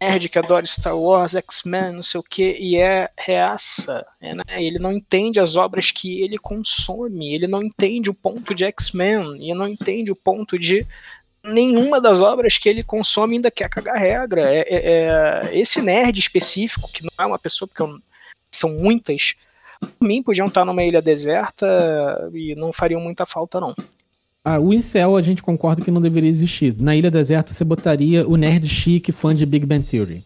nerd que adora Star Wars, X-Men, não sei o que, e é reaça. É, né? Ele não entende as obras que ele consome, ele não entende o ponto de X-Men, e não entende o ponto de nenhuma das obras que ele consome ainda quer cagar regra. É, é, é, esse nerd específico, que não é uma pessoa, porque eu, são muitas, por mim podiam estar numa ilha deserta e não fariam muita falta, não. Ah, o incel a gente concorda que não deveria existir. Na Ilha Deserta você botaria o nerd chique fã de Big Bang Theory.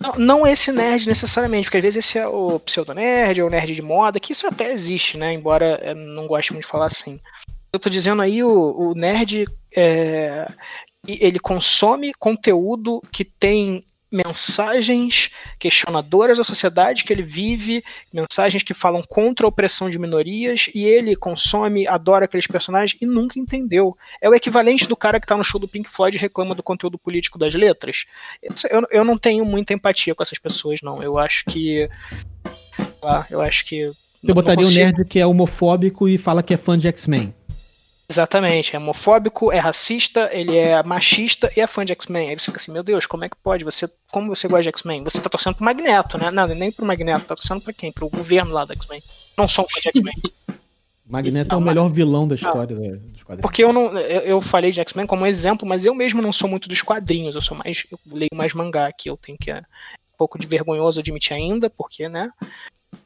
Não, não esse nerd necessariamente, porque às vezes esse é o pseudo-nerd, ou o nerd de moda, que isso até existe, né? Embora eu não goste muito de falar assim. Eu tô dizendo aí o, o nerd é, ele consome conteúdo que tem mensagens questionadoras da sociedade que ele vive, mensagens que falam contra a opressão de minorias, e ele consome, adora aqueles personagens e nunca entendeu. É o equivalente do cara que tá no show do Pink Floyd e reclama do conteúdo político das letras. Eu, eu não tenho muita empatia com essas pessoas, não. Eu acho que. Ah, eu acho que. Você botaria um nerd que é homofóbico e fala que é fã de X-Men. Exatamente, é homofóbico, é racista, ele é machista e é fã de X-Men. Aí você fica assim, meu Deus, como é que pode? Você, como você gosta de X-Men? Você tá torcendo pro Magneto, né? Não, nem pro Magneto, tá torcendo pra quem? Pro governo lá da X-Men. Não sou um fã de X-Men. Magneto não, é o melhor vilão da história não. dos quadrinhos. Porque eu não. Eu, eu falei de X-Men como exemplo, mas eu mesmo não sou muito dos quadrinhos. Eu sou mais. Eu leio mais mangá aqui. Eu tenho que. É um pouco de vergonhoso admitir ainda, porque, né?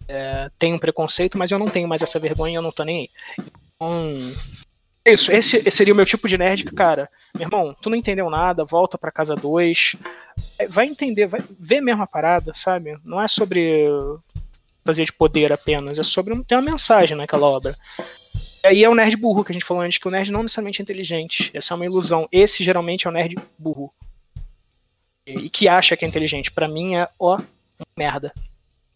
É, tenho um preconceito, mas eu não tenho mais essa vergonha, eu não tô nem. Então, isso, esse seria o meu tipo de nerd que, cara, meu irmão, tu não entendeu nada, volta pra casa 2. É, vai entender, vai ver mesmo a parada, sabe? Não é sobre fazer de poder apenas, é sobre ter uma mensagem naquela obra. E aí é o nerd burro que a gente falou antes, que o nerd não necessariamente é inteligente. Essa é uma ilusão. Esse geralmente é o nerd burro. E que acha que é inteligente. para mim é, ó, merda.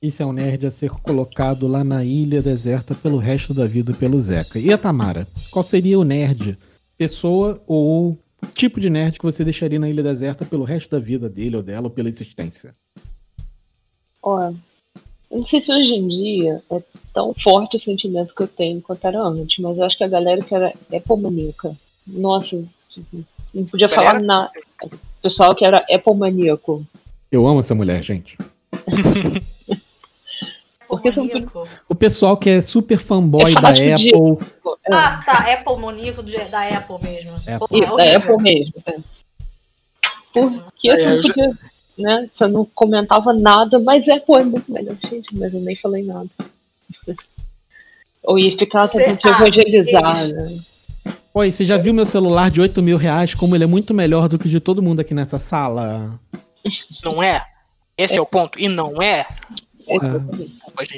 Isso é um nerd a ser colocado lá na ilha deserta pelo resto da vida pelo Zeca. E a Tamara? Qual seria o nerd? Pessoa ou tipo de nerd que você deixaria na ilha deserta pelo resto da vida dele ou dela ou pela existência? Olha, eu não sei se hoje em dia é tão forte o sentimento que eu tenho quanto era antes, mas eu acho que a galera que era Apple maníaca. Nossa, não podia falar nada. Pessoal que era Apple maníaco. Eu amo essa mulher, gente. Porque são O pessoal que é super fanboy é da Apple. De... É. Ah, tá. Apple moníaco da Apple mesmo. Apple. Isso, da Apple mesmo. É. Porque é, você, podia, já... né, você não comentava nada, mas Apple é muito melhor, gente, mas eu nem falei nada. Ou ia ficar tentando te evangelizar, né? Oi, você já viu meu celular de 8 mil reais, como ele é muito melhor do que de todo mundo aqui nessa sala? Não é? Esse é, é o ponto. E não é? É.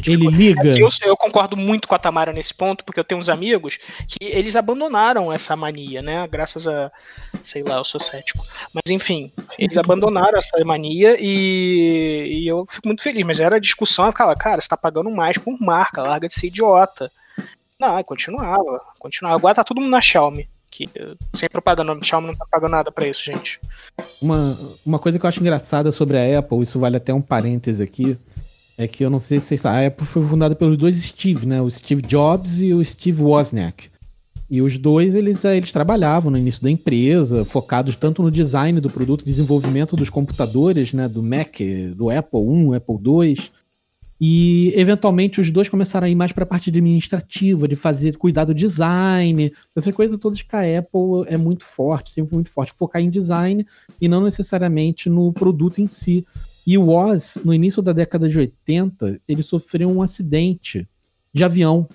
Ele liga. Eu, eu, concordo muito com a Tamara nesse ponto, porque eu tenho uns amigos que eles abandonaram essa mania, né? Graças a. Sei lá, eu sou cético. Mas enfim, eles abandonaram essa mania e, e eu fico muito feliz. Mas era discussão, eu ficava, cara, você tá pagando mais por marca, larga de ser idiota. Não, continuava, continuava. Agora tá todo mundo na Xiaomi. Que, sem propaganda, a Xiaomi não tá pagando nada pra isso, gente. Uma, uma coisa que eu acho engraçada sobre a Apple, isso vale até um parêntese aqui é que eu não sei se vocês sabem, a Apple foi fundada pelos dois Steve, né? O Steve Jobs e o Steve Wozniak. E os dois, eles, eh, eles trabalhavam no início da empresa, focados tanto no design do produto, desenvolvimento dos computadores, né? Do Mac, do Apple I, Apple II. E, eventualmente, os dois começaram a ir mais para a parte administrativa, de fazer, cuidar do design, essas coisas todas que a Apple é muito forte, sempre muito forte, focar em design e não necessariamente no produto em si. E o Oz, no início da década de 80, ele sofreu um acidente de avião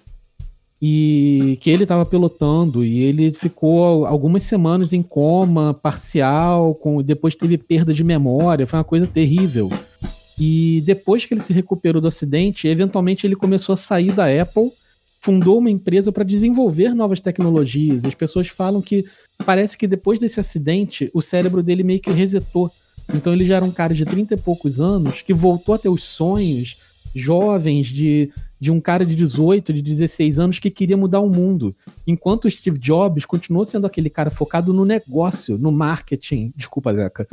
e que ele estava pilotando e ele ficou algumas semanas em coma parcial, com depois teve perda de memória, foi uma coisa terrível. E depois que ele se recuperou do acidente, eventualmente ele começou a sair da Apple fundou uma empresa para desenvolver novas tecnologias. As pessoas falam que parece que depois desse acidente, o cérebro dele meio que resetou. Então ele já era um cara de 30 e poucos anos que voltou a ter os sonhos jovens de, de um cara de 18, de 16 anos que queria mudar o mundo. Enquanto o Steve Jobs continuou sendo aquele cara focado no negócio, no marketing, desculpa, Zeca,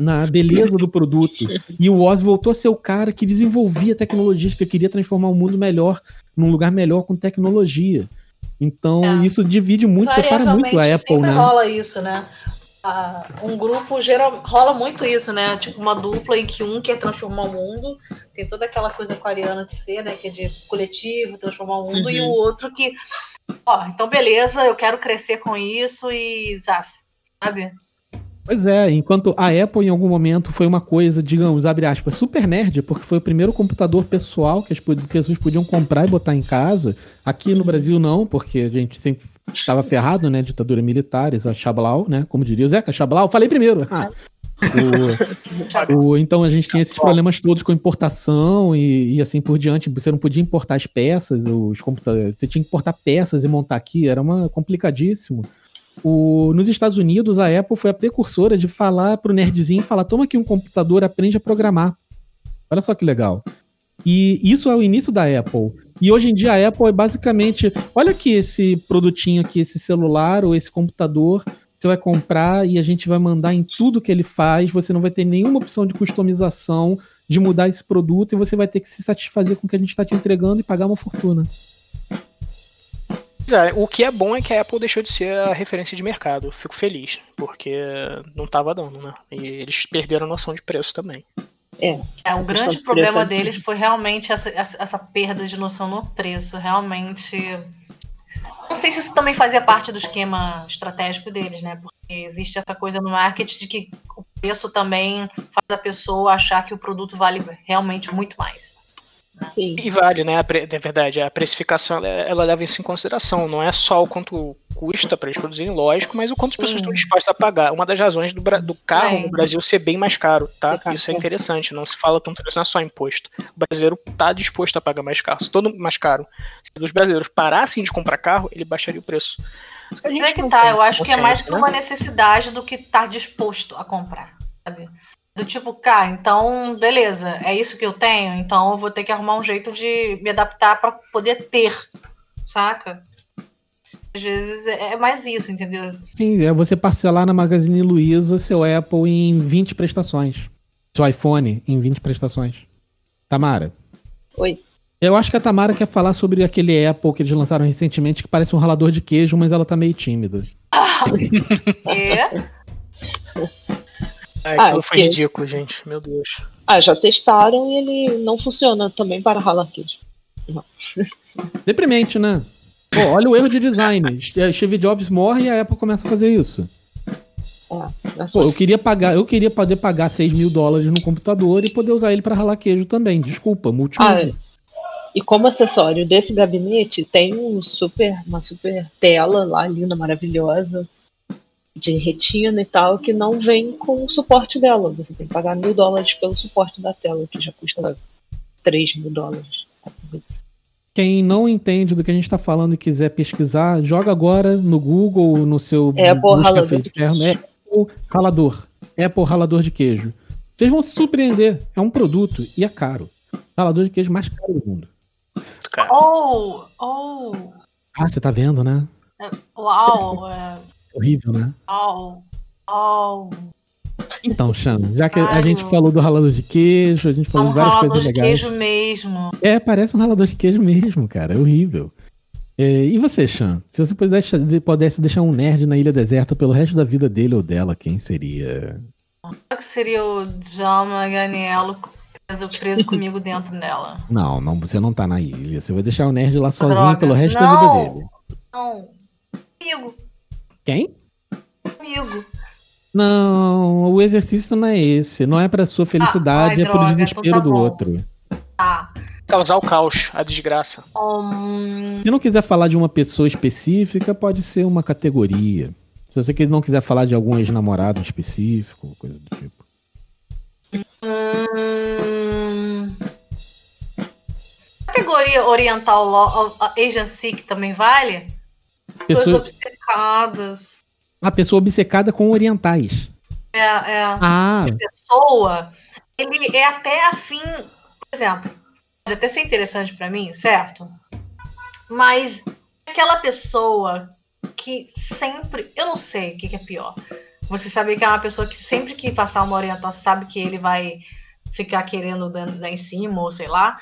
na beleza do produto. E o Oz voltou a ser o cara que desenvolvia tecnologias, que queria transformar o mundo melhor, num lugar melhor com tecnologia. Então, é. isso divide muito, separa muito a Apple, né? rola isso, né? Ah, um grupo geral, rola muito isso, né? Tipo uma dupla em que um quer transformar o mundo, tem toda aquela coisa aquariana de ser, né? Que é de coletivo, transformar o mundo, uhum. e o outro que, ó, então beleza, eu quero crescer com isso e zaz, sabe? Pois é, enquanto a Apple em algum momento foi uma coisa, digamos, abre aspas, super nerd, porque foi o primeiro computador pessoal que as pessoas podiam comprar e botar em casa. Aqui no Brasil não, porque a gente sempre estava ferrado, né? Ditadura militar, a Chablau, né? Como diria o Zeca, Chablau, falei primeiro. Ah. O, o, então a gente tinha esses problemas todos com importação e, e, assim por diante. Você não podia importar as peças, os computadores. Você tinha que importar peças e montar aqui, era uma complicadíssimo. O, nos Estados Unidos, a Apple foi a precursora de falar pro nerdzinho, falar, toma aqui um computador, aprende a programar. Olha só que legal. E isso é o início da Apple. E hoje em dia a Apple é basicamente, olha aqui esse produtinho aqui, esse celular ou esse computador, você vai comprar e a gente vai mandar em tudo que ele faz, você não vai ter nenhuma opção de customização, de mudar esse produto e você vai ter que se satisfazer com o que a gente está te entregando e pagar uma fortuna. É, o que é bom é que a Apple deixou de ser a referência de mercado. Fico feliz, porque não estava dando, né? E eles perderam a noção de preço também. É, é o grande problema deles foi realmente essa, essa, essa, perda de noção no preço. Realmente. Não sei se isso também fazia parte do esquema estratégico deles, né? Porque existe essa coisa no marketing de que o preço também faz a pessoa achar que o produto vale realmente muito mais. Sim. E vale, né? É verdade, a precificação ela, ela, leva isso em consideração. Não é só o quanto custa para eles produzirem, lógico, mas o quanto as pessoas Sim. estão dispostas a pagar. Uma das razões do, do carro é. no Brasil ser bem mais caro, tá? isso é interessante. Não se fala tanto isso, não é só imposto. O brasileiro tá disposto a pagar mais caro. Se todo mais caro, se os brasileiros parassem de comprar carro, ele baixaria o preço. É que tá, eu acho que é mais por né? uma necessidade do que estar tá disposto a comprar, sabe? Do tipo, cá, então, beleza, é isso que eu tenho, então eu vou ter que arrumar um jeito de me adaptar para poder ter, saca? Às vezes é, é mais isso, entendeu? Sim, é você parcelar na Magazine Luiza seu Apple em 20 prestações. Seu iPhone em 20 prestações. Tamara. Oi. Eu acho que a Tamara quer falar sobre aquele Apple que eles lançaram recentemente que parece um ralador de queijo, mas ela tá meio tímida. Ah, é? Ah, aquilo ah, foi que... ridículo, gente. Meu Deus. Ah, já testaram e ele não funciona também para ralar queijo. Deprimente, né? Pô, olha o erro de design. Steve Jobs morre e a Apple começa a fazer isso. É, Pô, eu queria pagar, eu queria poder pagar 6 mil dólares no computador e poder usar ele para ralar queijo também. Desculpa, multiuso. Ah, e como acessório desse gabinete tem um super, uma super tela lá, linda, maravilhosa, de retina e tal, que não vem com o suporte dela. Você tem que pagar mil dólares pelo suporte da tela, que já custa 3 mil dólares. Quem não entende do que a gente está falando e quiser pesquisar, joga agora no Google, no seu é Apple ralador de queijo. É Apple ralador. Apple ralador de queijo. Vocês vão se surpreender. É um produto e é caro. Ralador de queijo mais caro do mundo. Oh, oh. Ah, você tá vendo, né? É, uau. É... Horrível, né? Oh, oh. Então, Xana, já que a gente falou do ralador de queijo, a gente falou é um de várias coisas legais. ralador de queijo mesmo. É, parece um ralador de queijo mesmo, cara. É horrível. É, e você, Xan? Se você pudesse, pudesse deixar um nerd na ilha deserta pelo resto da vida dele ou dela, quem seria? que seria o John Maganiello preso, preso comigo dentro dela. Não, não, você não tá na ilha. Você vai deixar o nerd lá sozinho Droga. pelo resto não, da vida dele. Não, comigo. Quem? Amigo. Não, o exercício não é esse. Não é pra sua felicidade, ah, ai, é droga, pro desespero então tá do outro. Tá. Causar o caos, a desgraça. Um... Se não quiser falar de uma pessoa específica, pode ser uma categoria. Se você não quiser falar de algum ex-namorado específico, coisa do tipo. Hum... categoria oriental Asian Sick também vale? Pessoas Pessoa... obcecadas. A pessoa obcecada com orientais. É, é. Ah. A pessoa, ele é até afim, por exemplo, pode até ser interessante para mim, certo? Mas aquela pessoa que sempre, eu não sei o que, que, é pior. Você sabe que é uma pessoa que sempre que passar uma orientação sabe que ele vai ficar querendo dar em cima ou sei lá,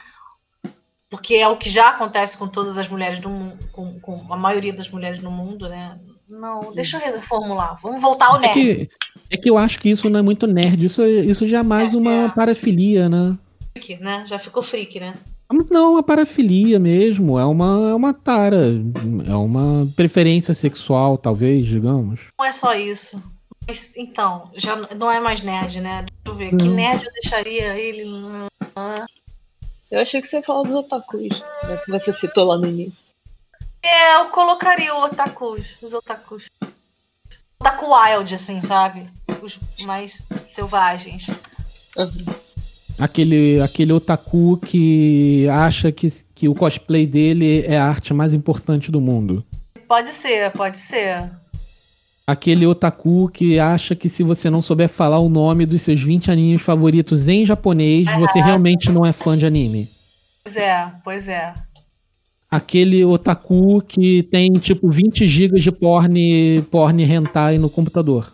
porque é o que já acontece com todas as mulheres do mundo, com, com a maioria das mulheres no mundo, né? Não, deixa eu reformular. Vamos voltar ao nerd. É que, é que eu acho que isso não é muito nerd. Isso, isso já é mais é, uma é. parafilia, né? Freak, né? Já ficou freak, né? Não, uma parafilia mesmo. É uma, é uma tara. É uma preferência sexual, talvez, digamos. Não é só isso. Mas, então, já não é mais nerd, né? Deixa eu ver. Não. Que nerd eu deixaria ele. Eu achei que você ia falar dos otakus, né, que você citou lá no início. É, eu colocaria o otakus, os otakus. Otaku wild, assim, sabe? Os mais selvagens. Uhum. Aquele, aquele otaku que acha que, que o cosplay dele é a arte mais importante do mundo. Pode ser, pode ser. Aquele otaku que acha que se você não souber falar o nome dos seus 20 animes favoritos em japonês, é. você realmente não é fã de anime. Pois é, pois é. Aquele otaku que tem tipo 20 GB de porn, porn hentai no computador.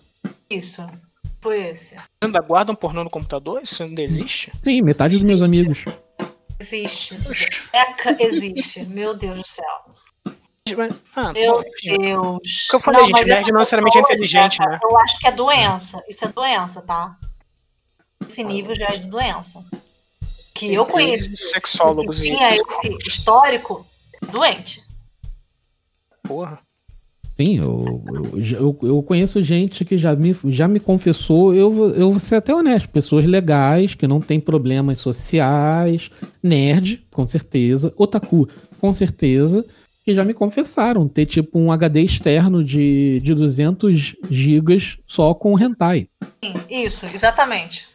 Isso. Foi esse. Ainda guardam pornô no computador? Isso ainda existe? Sim, metade dos meus amigos. Existe. Eca existe. Meu Deus do céu. Ah, Meu enfim. Deus. O que eu falei, não, gente, nerd não necessariamente é inteligente, né? Eu acho que é doença. Isso é doença, tá? Esse nível já é de doença. Que eu conheço. Sexólogos. Que tinha esse histórico doente. Porra. Sim, eu, eu, eu, conheço gente que já me, já me confessou, eu, eu vou ser até honesto, pessoas legais, que não tem problemas sociais, nerd, com certeza, otaku, com certeza, que já me confessaram ter tipo um HD externo de, de 200 gigas só com hentai. Sim, isso, exatamente.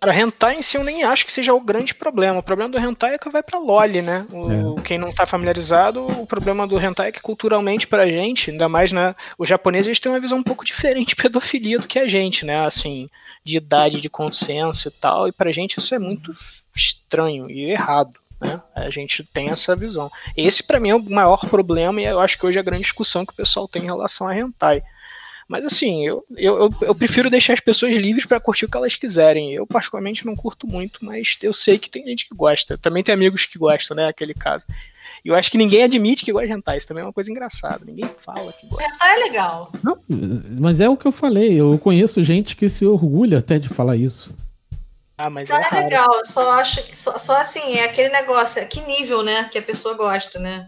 Cara, hentai em si eu nem acho que seja o grande problema. O problema do hentai é que vai pra loli, né? O, é. Quem não tá familiarizado, o problema do hentai é que culturalmente pra gente, ainda mais, né? Os japoneses têm uma visão um pouco diferente de pedofilia do que a gente, né? Assim, de idade, de consenso e tal. E pra gente isso é muito estranho e errado. Né? A gente tem essa visão. Esse, para mim, é o maior problema, e eu acho que hoje é a grande discussão que o pessoal tem em relação a hentai. Mas assim, eu, eu, eu prefiro deixar as pessoas livres para curtir o que elas quiserem. Eu, particularmente, não curto muito, mas eu sei que tem gente que gosta. Também tem amigos que gostam, né? Aquele caso. E eu acho que ninguém admite que gosta de hentai. Isso também é uma coisa engraçada. Ninguém fala que gosta. Hentai é legal. Não, mas é o que eu falei. Eu conheço gente que se orgulha até de falar isso. Ah, mas tá é, é legal, eu só acho que só, só, assim, é aquele negócio, é que nível, né, que a pessoa gosta, né?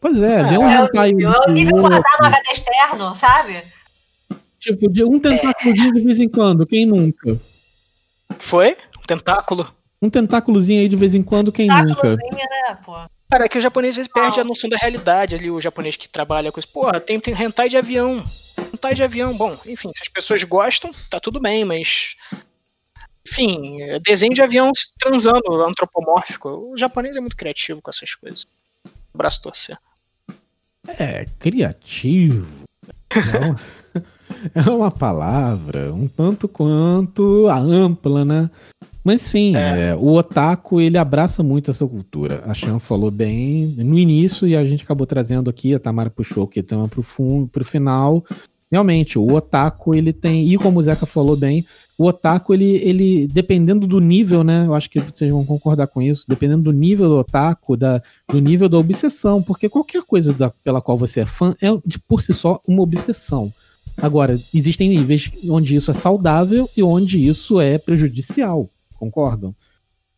Pois é, é, um é, o nível, é o nível guardado no HD externo, sabe? Tipo, de um tentáculozinho é. de vez em quando, quem nunca? Foi? Um tentáculo? Um tentáculozinho aí de vez em quando, quem nunca? Né, pô? Cara, é que o japonês às vezes perde a noção da realidade ali, o japonês que trabalha com isso. Porra, tem, tem hentai de avião. Hentai de avião, bom, enfim, se as pessoas gostam, tá tudo bem, mas enfim, desenho de avião transando antropomórfico. O japonês é muito criativo com essas coisas. Abraço torcer. É, criativo. É, é uma palavra um tanto quanto ampla, né? Mas sim, é. É, o otaku ele abraça muito essa cultura. A Chan falou bem no início e a gente acabou trazendo aqui, a Tamara puxou que tema pro fundo, pro final. Realmente, o otaku ele tem, e como o Zeca falou bem, o otaku, ele, ele, dependendo do nível, né? Eu acho que vocês vão concordar com isso, dependendo do nível do otaku, da, do nível da obsessão, porque qualquer coisa da, pela qual você é fã é, de, por si só, uma obsessão. Agora, existem níveis onde isso é saudável e onde isso é prejudicial, concordam?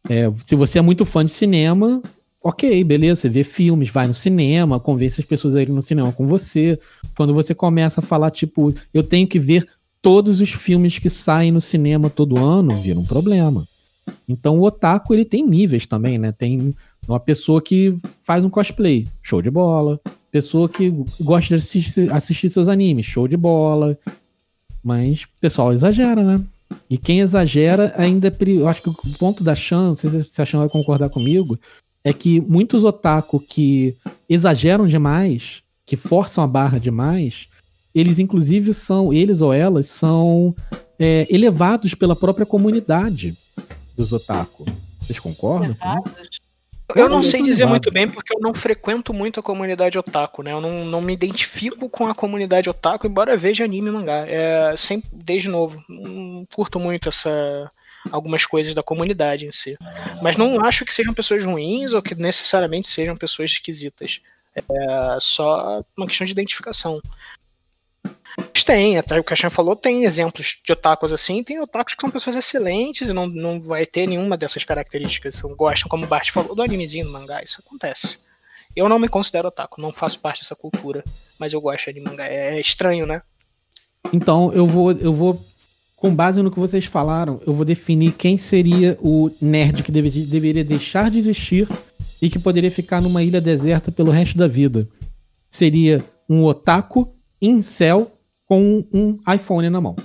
É, se você é muito fã de cinema, ok, beleza, você vê filmes, vai no cinema, convence as pessoas a irem no cinema com você. Quando você começa a falar, tipo, eu tenho que ver todos os filmes que saem no cinema todo ano vira um problema. Então o otaku ele tem níveis também, né? Tem uma pessoa que faz um cosplay, show de bola. Pessoa que gosta de assistir, assistir seus animes, show de bola. Mas o pessoal exagera, né? E quem exagera ainda é. Eu acho que o ponto da Chan, não sei se a Chan vai concordar comigo, é que muitos otaku que exageram demais, que forçam a barra demais, eles inclusive são, eles ou elas são é, elevados pela própria comunidade dos otaku. Vocês concordam? Eu não sei dizer muito bem porque eu não frequento muito a comunidade otaku, né? Eu não, não me identifico com a comunidade otaku, embora veja anime e mangá. É, sempre, desde novo, não curto muito essa algumas coisas da comunidade em si. Mas não acho que sejam pessoas ruins ou que necessariamente sejam pessoas esquisitas. É só uma questão de identificação. Mas tem, até o Caixão falou, tem exemplos de otakus assim, tem otakus que são pessoas excelentes e não, não vai ter nenhuma dessas características. Gostam, como o Bart falou, do animezinho, do mangá, isso acontece. Eu não me considero otaku, não faço parte dessa cultura, mas eu gosto de mangá. É estranho, né? Então, eu vou, eu vou com base no que vocês falaram, eu vou definir quem seria o nerd que deve, deveria deixar de existir e que poderia ficar numa ilha deserta pelo resto da vida. Seria um otaku incel com um iPhone na mão.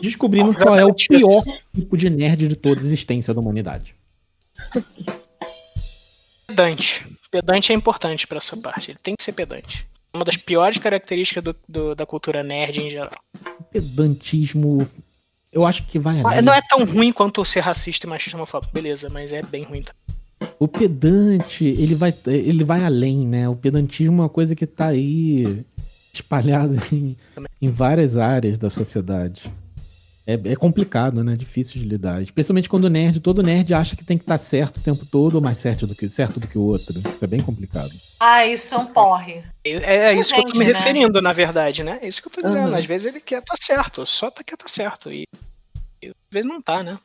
Descobrindo qual é o pior tipo de nerd de toda a existência da humanidade. Pedante. Pedante é importante para essa parte. Ele tem que ser pedante uma das piores características do, do, da cultura nerd em geral. Pedantismo. Eu acho que vai além. Não é tão ruim quanto ser racista e machista homofóbico, beleza, mas é bem ruim. O pedante, ele vai, ele vai além, né? O pedantismo é uma coisa que tá aí espalhada em, em várias áreas da sociedade. É, é, complicado, né? Difícil de lidar. Especialmente quando o nerd, todo nerd acha que tem que estar certo o tempo todo ou mais certo do que, certo do que o outro. Isso é bem complicado. Ah, isso é um porre. É, é isso gente, que eu tô me né? referindo, na verdade, né? É isso que eu tô dizendo. Uhum. Às vezes ele quer estar tá certo, só tá, quer estar tá certo. E, e às vezes não tá, né?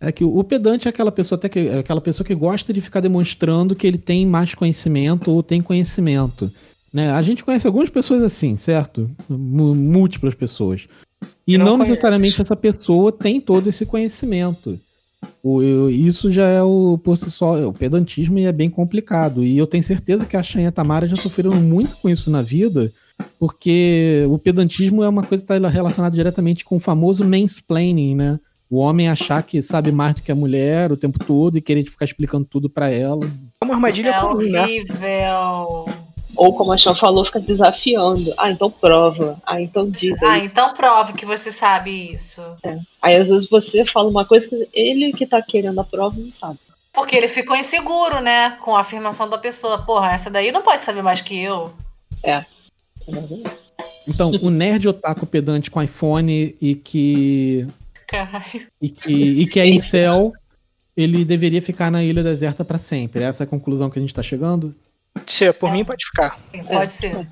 É que o pedante é aquela pessoa até que é aquela pessoa que gosta de ficar demonstrando que ele tem mais conhecimento ou tem conhecimento. Né? A gente conhece algumas pessoas assim, certo? M múltiplas pessoas. E não, não necessariamente essa pessoa tem todo esse conhecimento. O, eu, isso já é o por si só, o pedantismo é bem complicado. E eu tenho certeza que a Shan e a Tamara já sofreram muito com isso na vida, porque o pedantismo é uma coisa que está relacionada diretamente com o famoso mansplaining, né? O homem achar que sabe mais do que a mulher o tempo todo e querer ficar explicando tudo para ela. É uma armadilha é comum, né? horrível. Né? Ou como a Chan falou, fica desafiando. Ah, então prova. Ah, então diz. Aí. Ah, então prova que você sabe isso. É. Aí às vezes você fala uma coisa que ele que tá querendo a prova não sabe. Porque ele ficou inseguro, né? Com a afirmação da pessoa. Porra, essa daí não pode saber mais que eu. É. Então, o nerd otaku pedante com iPhone e que. Caralho. E que, e que é incel, ele deveria ficar na ilha deserta para sempre. Essa é a conclusão que a gente tá chegando? Pode ser, por é. mim pode ficar. Sim, pode é. ser.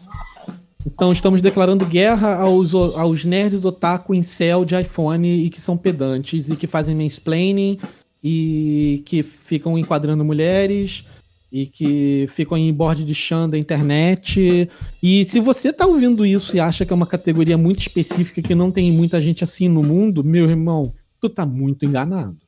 Então estamos declarando guerra aos, aos nerds otaku em céu de iPhone e que são pedantes e que fazem mansplaining e que ficam enquadrando mulheres e que ficam em board de chão da internet. E se você tá ouvindo isso e acha que é uma categoria muito específica que não tem muita gente assim no mundo, meu irmão, tu tá muito enganado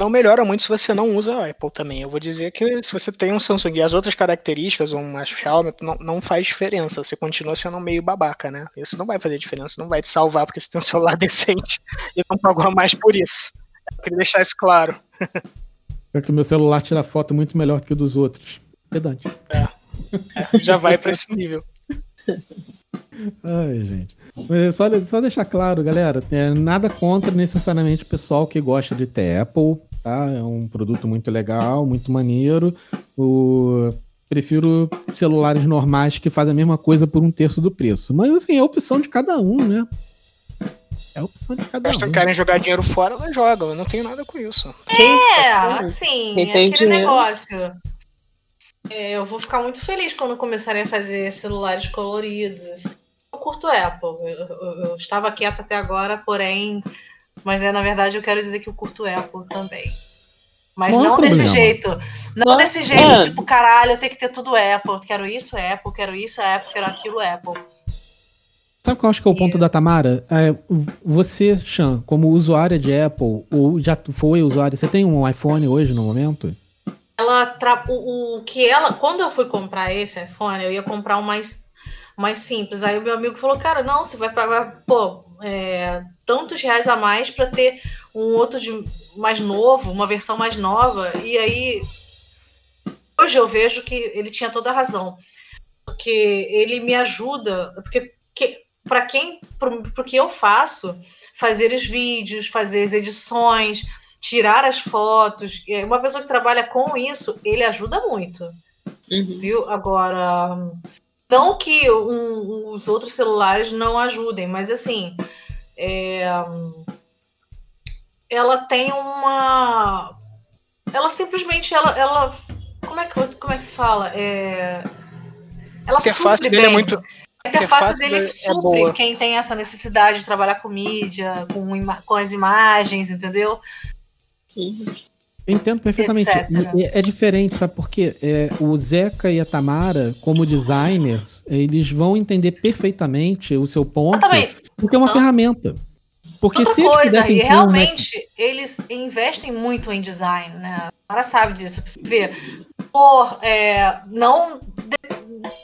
não melhora muito se você não usa Apple também. Eu vou dizer que se você tem um Samsung e as outras características, um Xiaomi, não, não faz diferença. Você continua sendo meio babaca, né? Isso não vai fazer diferença, não vai te salvar porque você tem um celular decente e não pagou mais por isso. Eu queria deixar isso claro. É que o meu celular tira foto muito melhor que o dos outros. Pedante. É. é já vai para esse nível. Ai, gente. Só, só deixar claro, galera, é nada contra necessariamente o pessoal que gosta de ter Apple tá? É um produto muito legal, muito maneiro. O... Prefiro celulares normais que fazem a mesma coisa por um terço do preço. Mas assim, é a opção de cada um, né? É a opção de cada Mas um. Se querem jogar dinheiro fora, ela joga. Eu não tenho nada com isso. É, assim, Quem aquele dinheiro? negócio. É, eu vou ficar muito feliz quando começarem a fazer celulares coloridos. Assim. Eu curto Apple. Eu, eu, eu estava quieta até agora, porém mas é, na verdade, eu quero dizer que eu curto Apple também. Mas não, não desse jeito. Não, não desse jeito, é. tipo, caralho, eu tenho que ter tudo Apple. Quero isso, Apple, quero isso, Apple, quero aquilo, Apple. Sabe qual eu acho que é o ponto da Tamara? É, você, Chan, como usuária de Apple, ou já foi usuária, você tem um iPhone hoje no momento? Ela tra... o, o que ela, quando eu fui comprar esse iPhone, eu ia comprar um mais simples. Aí o meu amigo falou, cara, não, você vai pagar, pô, é, tantos reais a mais para ter um outro de mais novo, uma versão mais nova. E aí hoje eu vejo que ele tinha toda a razão, porque ele me ajuda, porque que, para quem, para que eu faço, fazer os vídeos, fazer as edições, tirar as fotos. Uma pessoa que trabalha com isso, ele ajuda muito. Uhum. Viu? Agora, não que um, os outros celulares não ajudem, mas assim, é, ela tem uma. Ela simplesmente. Ela, ela, como, é que, como é que se fala? É, ela a interface dele é muito. A interface dele é supre é quem tem essa necessidade de trabalhar com mídia, com, com as imagens, entendeu? Uhum. Eu entendo perfeitamente. É, é, diferente, sabe por quê? É, o Zeca e a Tamara, como designers, eles vão entender perfeitamente o seu ponto, porque é uma então, ferramenta. Porque outra se coisa, e realmente eles investem muito em design, né? A Tamara sabe disso. Você vê, por, é, não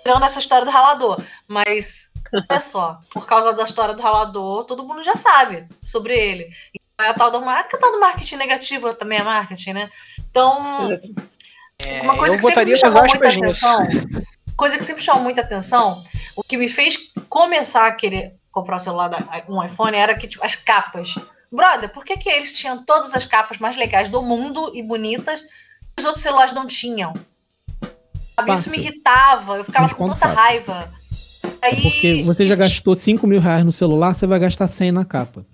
tirando essa história do ralador, mas olha só, por causa da história do ralador, todo mundo já sabe sobre ele. É a tal do marketing, a tal do marketing negativo também é marketing, né? Então, é, uma coisa que sempre me chamou muita atenção, coisa que sempre chamou muita atenção, o que me fez começar a querer comprar um celular, um iPhone, era que tipo, as capas. Brother, por que, que eles tinham todas as capas mais legais do mundo e bonitas e os outros celulares não tinham? Isso me irritava, eu ficava com tanta fácil. raiva. Aí... É porque você já gastou 5 mil reais no celular, você vai gastar 100 na capa.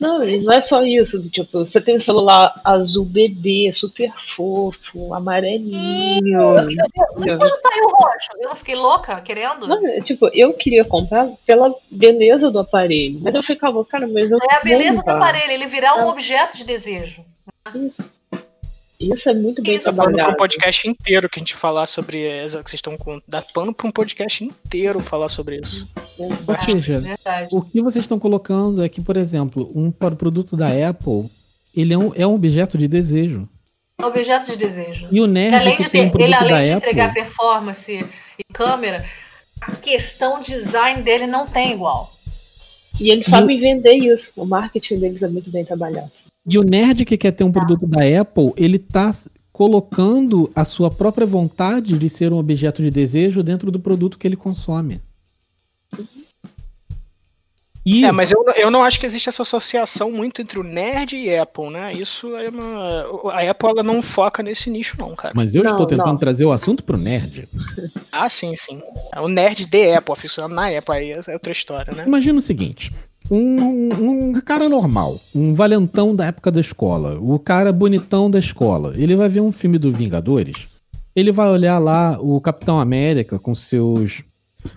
Não, não é só isso. Tipo, você tem um celular azul bebê, super fofo, amarelinho. E quando saiu roxo? Eu não fiquei louca querendo? Não, é, tipo, eu queria comprar pela beleza do aparelho. Mas eu ficava, cara, mas eu. É a beleza do aparelho, ele virar um é. objeto de desejo. Isso. Isso é muito bem Isso, trabalhado. Para um podcast inteiro que a gente falar sobre essa que vocês estão com. Dá pano para um podcast inteiro falar sobre isso. Ou seja, o que vocês estão colocando é que, por exemplo, um produto da Apple, ele é um, é um objeto de desejo. Objeto de desejo. E o nerd além que de tem ter, um ele além de Apple, entregar performance e câmera, a questão design dele não tem igual. E eles sabem vender isso. O marketing deles é muito bem trabalhado. E o nerd que quer ter um produto da Apple, ele tá colocando a sua própria vontade de ser um objeto de desejo dentro do produto que ele consome. E... É, mas eu, eu não acho que existe essa associação muito entre o nerd e Apple, né? Isso é uma. A Apple ela não foca nesse nicho, não, cara. Mas eu não, estou tentando não. trazer o assunto pro nerd. Ah, sim, sim. É o nerd de Apple, aficionado na Apple, aí é outra história, né? Imagina o seguinte: um, um, cara normal, um valentão da época da escola, o cara bonitão da escola, ele vai ver um filme do Vingadores, ele vai olhar lá o Capitão América com seus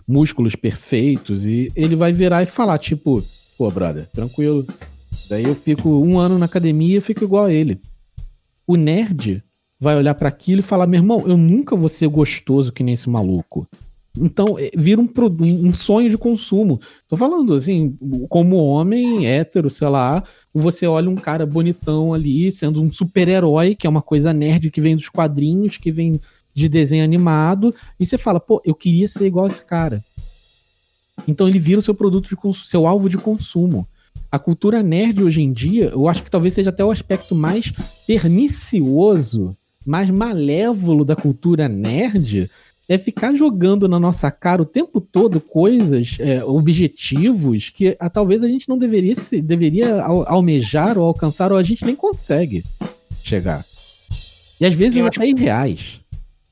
músculos perfeitos e ele vai virar e falar, tipo, pô, brother, tranquilo. Daí eu fico um ano na academia e fico igual a ele. O nerd vai olhar para aquilo e falar, meu irmão, eu nunca vou ser gostoso que nem esse maluco. Então, é, vira um, um sonho de consumo. Tô falando assim, como homem hétero, sei lá, você olha um cara bonitão ali, sendo um super-herói, que é uma coisa nerd que vem dos quadrinhos, que vem de desenho animado, e você fala, pô, eu queria ser igual esse cara. Então ele vira o seu produto de consumo, seu alvo de consumo. A cultura nerd hoje em dia, eu acho que talvez seja até o aspecto mais pernicioso, mais malévolo da cultura nerd, é ficar jogando na nossa cara o tempo todo coisas, é, objetivos que a, ah, talvez a gente não deveria se, deveria almejar ou alcançar ou a gente nem consegue chegar. E às vezes até irreais.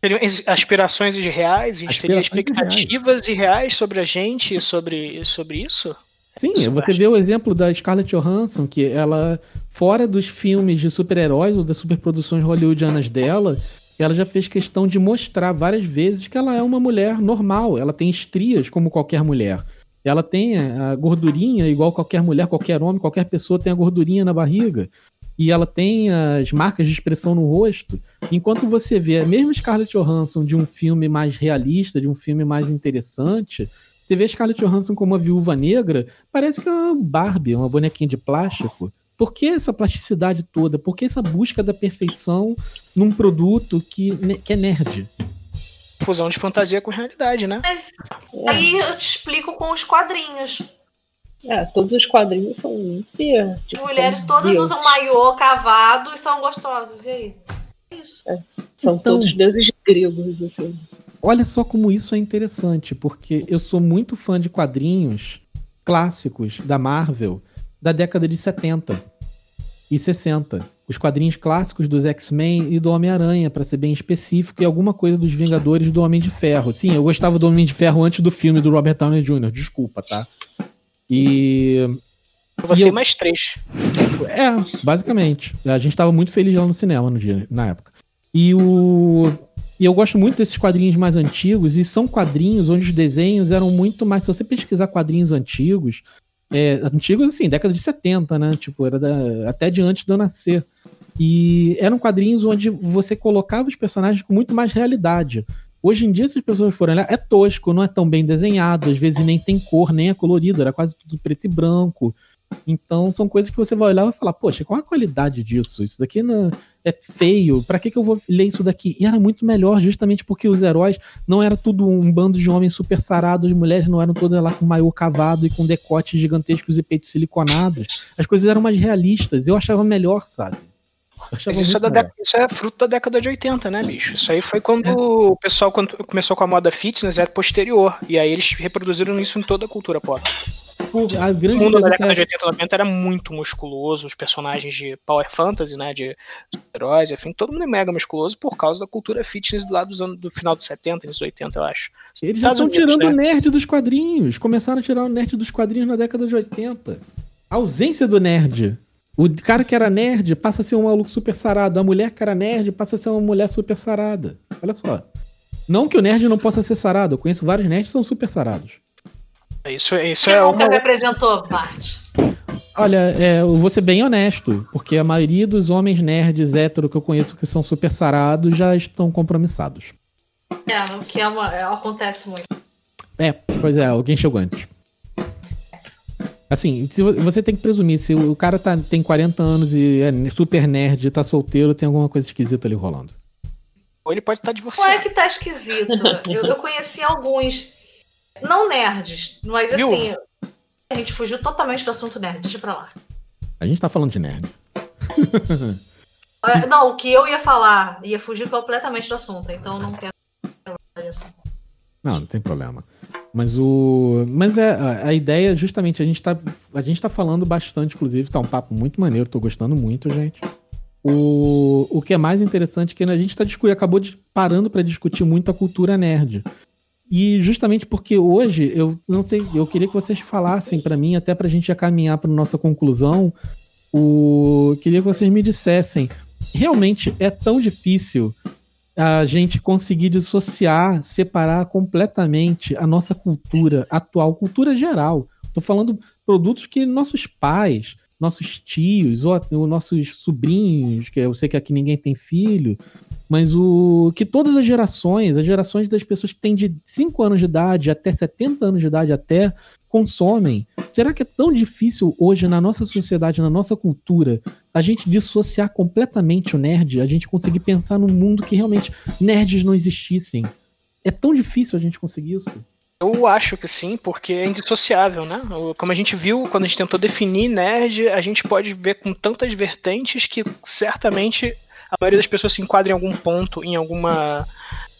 Seriam aspirações irreais, a gente teria expectativas irreais sobre a gente e sobre, sobre isso? Sim, isso você vê o exemplo da Scarlett Johansson, que ela, fora dos filmes de super-heróis ou das superproduções hollywoodianas dela, ela já fez questão de mostrar várias vezes que ela é uma mulher normal, ela tem estrias como qualquer mulher. Ela tem a gordurinha igual qualquer mulher, qualquer homem, qualquer pessoa tem a gordurinha na barriga. E ela tem as marcas de expressão no rosto. Enquanto você vê a mesma Scarlett Johansson de um filme mais realista, de um filme mais interessante, você vê Scarlett Johansson como uma viúva negra, parece que é uma Barbie, uma bonequinha de plástico. Por que essa plasticidade toda? Por que essa busca da perfeição num produto que, que é nerd? Fusão de fantasia com realidade, né? Mas aí eu te explico com os quadrinhos. É, todos os quadrinhos são hiper. Tipo, mulheres todas deuses. usam maiô cavado e são gostosas. E aí? É isso. É, são então, todos deuses gregos, assim. Olha só como isso é interessante, porque eu sou muito fã de quadrinhos clássicos da Marvel da década de 70 e 60. Os quadrinhos clássicos dos X-Men e do Homem-Aranha, para ser bem específico, e alguma coisa dos Vingadores do Homem de Ferro. Sim, eu gostava do Homem de Ferro antes do filme do Robert Downey Jr., desculpa, tá? E. Você e eu... mais três. É, basicamente. A gente estava muito feliz lá no cinema no dia, na época. E o. E eu gosto muito desses quadrinhos mais antigos, e são quadrinhos onde os desenhos eram muito mais. Se você pesquisar quadrinhos antigos, é, antigos assim, década de 70, né? Tipo, era da, até de antes de eu nascer. E eram quadrinhos onde você colocava os personagens com muito mais realidade. Hoje em dia, se as pessoas forem olhar, é tosco, não é tão bem desenhado, às vezes nem tem cor, nem é colorido, era quase tudo preto e branco. Então são coisas que você vai olhar e vai falar, poxa, qual a qualidade disso? Isso daqui não é feio, pra que, que eu vou ler isso daqui? E era muito melhor, justamente porque os heróis não era tudo um bando de homens super sarados, as mulheres não eram todas lá com maiô cavado e com decotes gigantescos e peitos siliconados. As coisas eram mais realistas, eu achava melhor, sabe? Isso é, isso é, fruto da década de 80, né, bicho? Isso aí foi quando é. o pessoal quando começou com a moda fitness, é posterior. E aí eles reproduziram isso em toda a cultura pop. A grande o mundo da década é... de 80 e 90 era muito musculoso, os personagens de Power Fantasy, né, de heróis, enfim, todo mundo é mega musculoso por causa da cultura fitness do lado dos anos, do final dos 70, dos 80, eu acho. Eles já estão tirando né? o nerd dos quadrinhos, começaram a tirar o nerd dos quadrinhos na década de 80. A ausência do nerd. O cara que era nerd passa a ser um maluco super sarado. A mulher que era nerd passa a ser uma mulher super sarada. Olha só. Não que o nerd não possa ser sarado. Eu conheço vários nerds que são super sarados. Isso, isso é uma... me apresentou, Bart? Olha, é, eu vou ser bem honesto, porque a maioria dos homens nerds hétero que eu conheço que são super sarados já estão compromissados. É, o que é uma, é, acontece muito. É, pois é, alguém chegou antes. Assim, se você tem que presumir, se o cara tá, tem 40 anos e é super nerd e tá solteiro, tem alguma coisa esquisita ali rolando. Ou ele pode estar tá divorciado. Não é que tá esquisito. eu, eu conheci alguns não nerds, mas Viu? assim, a gente fugiu totalmente do assunto nerd, deixa pra lá. A gente tá falando de nerd. É, não, o que eu ia falar ia fugir completamente do assunto, então não quero. Não, não tem problema. Mas o. Mas é, a, a ideia, justamente, a gente, tá, a gente tá falando bastante, inclusive, tá um papo muito maneiro, tô gostando muito, gente. O, o que é mais interessante é que a gente tá discutindo, acabou de, parando para discutir muito a cultura nerd. E justamente porque hoje, eu não sei, eu queria que vocês falassem para mim, até para a gente caminhar para nossa conclusão, o queria que vocês me dissessem, realmente é tão difícil a gente conseguir dissociar, separar completamente a nossa cultura atual, cultura geral. Estou falando produtos que nossos pais, nossos tios, ou, ou nossos sobrinhos, que eu sei que aqui ninguém tem filho, mas o que todas as gerações, as gerações das pessoas que têm de 5 anos de idade até 70 anos de idade até consomem. Será que é tão difícil hoje na nossa sociedade, na nossa cultura, a gente dissociar completamente o nerd, a gente conseguir pensar num mundo que realmente nerds não existissem? É tão difícil a gente conseguir isso? Eu acho que sim, porque é indissociável, né? Como a gente viu quando a gente tentou definir nerd, a gente pode ver com tantas vertentes que certamente a maioria das pessoas se enquadra em algum ponto, em alguma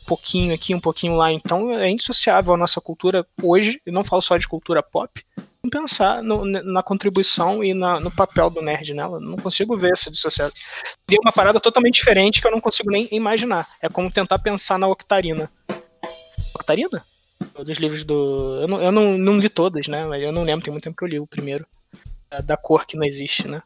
pouquinho aqui, um pouquinho lá. Então é indissociável a nossa cultura hoje, e não falo só de cultura pop, pensar no, na contribuição e na, no papel do nerd nela. Não consigo ver essa dissociação. Tem uma parada totalmente diferente que eu não consigo nem imaginar. É como tentar pensar na Octarina. Octarina? dos livros do. Eu, não, eu não, não li todas, né? Mas eu não lembro, tem muito tempo que eu li o primeiro. Da cor que não existe, né?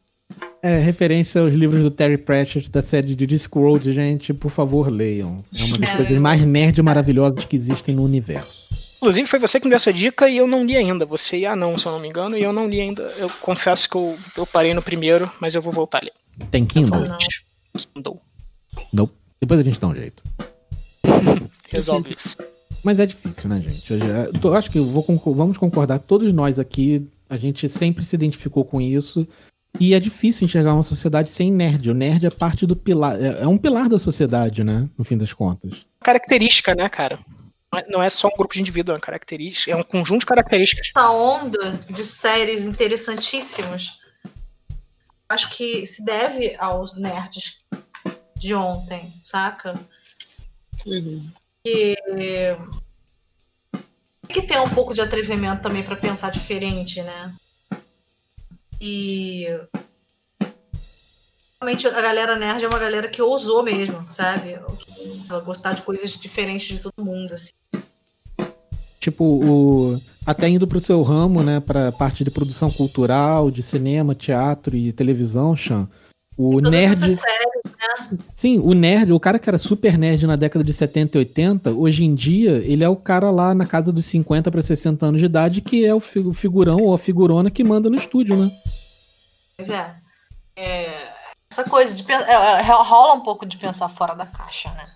É, referência aos livros do Terry Pratchett da série de Discworld, gente, por favor, leiam. É uma das é. coisas mais nerd maravilhosas que existem no universo. Inclusive, foi você que me deu essa dica e eu não li ainda. Você e a não, se eu não me engano, e eu não li ainda. Eu confesso que eu, eu parei no primeiro, mas eu vou voltar ali. Tem Kindle? Kindle. Não. Depois a gente dá um jeito. Resolve isso. Mas é difícil, né, gente? Eu, acho que eu vou, vamos concordar, todos nós aqui, a gente sempre se identificou com isso. E é difícil enxergar uma sociedade sem nerd. O nerd é parte do pilar. É, é um pilar da sociedade, né? No fim das contas. Característica, né, cara? Não é só um grupo de indivíduos, é uma característica, é um conjunto de características. Essa onda de séries interessantíssimas, acho que se deve aos nerds de ontem, saca? Uhum. E que ter um pouco de atrevimento também para pensar diferente, né? E realmente a galera nerd é uma galera que ousou mesmo, sabe? Gostar de coisas diferentes de todo mundo, assim. Tipo, o... até indo pro seu ramo, né, pra parte de produção cultural, de cinema, teatro e televisão, Chan, o nerd. Séries, né? Sim, o nerd, o cara que era super nerd na década de 70 e 80, hoje em dia, ele é o cara lá na casa dos 50 para 60 anos de idade que é o figurão ou a figurona que manda no estúdio, né? Pois é. é essa coisa de é, é, rola um pouco de pensar fora da caixa, né?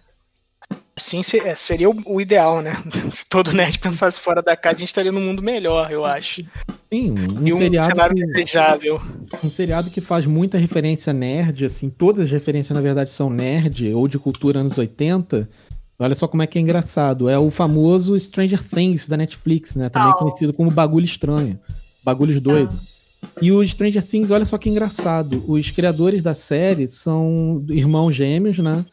Sim, é, seria o ideal, né? Se todo nerd pensasse fora da caixa, a gente estaria num mundo melhor, eu acho. Sim, um, e um seriado cenário que, desejável. Um seriado que faz muita referência nerd, assim, todas as referências na verdade são nerd ou de cultura anos 80. Olha só como é que é engraçado. É o famoso Stranger Things da Netflix, né? Também oh. conhecido como Bagulho Estranho. Bagulhos Doidos. Oh. E o Stranger Things, olha só que engraçado. Os criadores da série são irmãos gêmeos, né?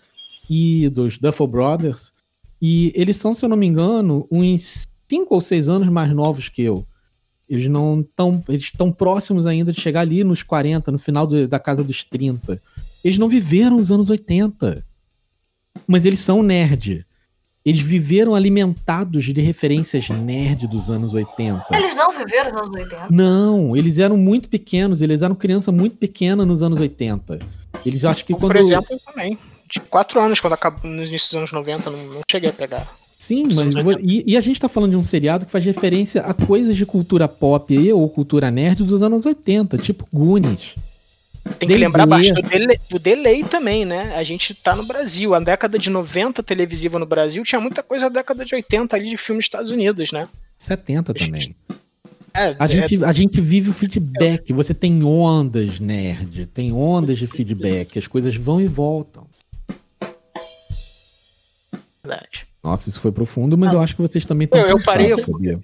E dos Duffel Brothers. E eles são, se eu não me engano, uns 5 ou 6 anos mais novos que eu. Eles não estão. Eles estão próximos ainda de chegar ali nos 40, no final do, da casa dos 30. Eles não viveram os anos 80. Mas eles são nerd. Eles viveram alimentados de referências nerd dos anos 80. Eles não viveram nos anos 80? Não, eles eram muito pequenos, eles eram criança muito pequena nos anos 80. Eles acho que quando. Por exemplo, também. De 4 anos, quando acabou nos inícios dos anos 90, não, não cheguei a pegar. Sim, mas e, e, a gente tá falando de um seriado que faz referência a coisas de cultura pop aí, ou cultura nerd dos anos 80, tipo Goonies. Tem que lembrar bastante do delay, do delay, também, né? A gente tá no Brasil. A década de 90 televisiva no Brasil tinha muita coisa da década de 80 ali de filmes dos Estados Unidos, né? 70 também. É, a, é... gente, a gente vive o feedback. Você tem ondas, nerd. Tem ondas de feedback. As coisas vão e voltam. Verdade. Nossa, isso foi profundo, mas ah, eu acho que vocês também estão eu, eu parei, eu, sabia?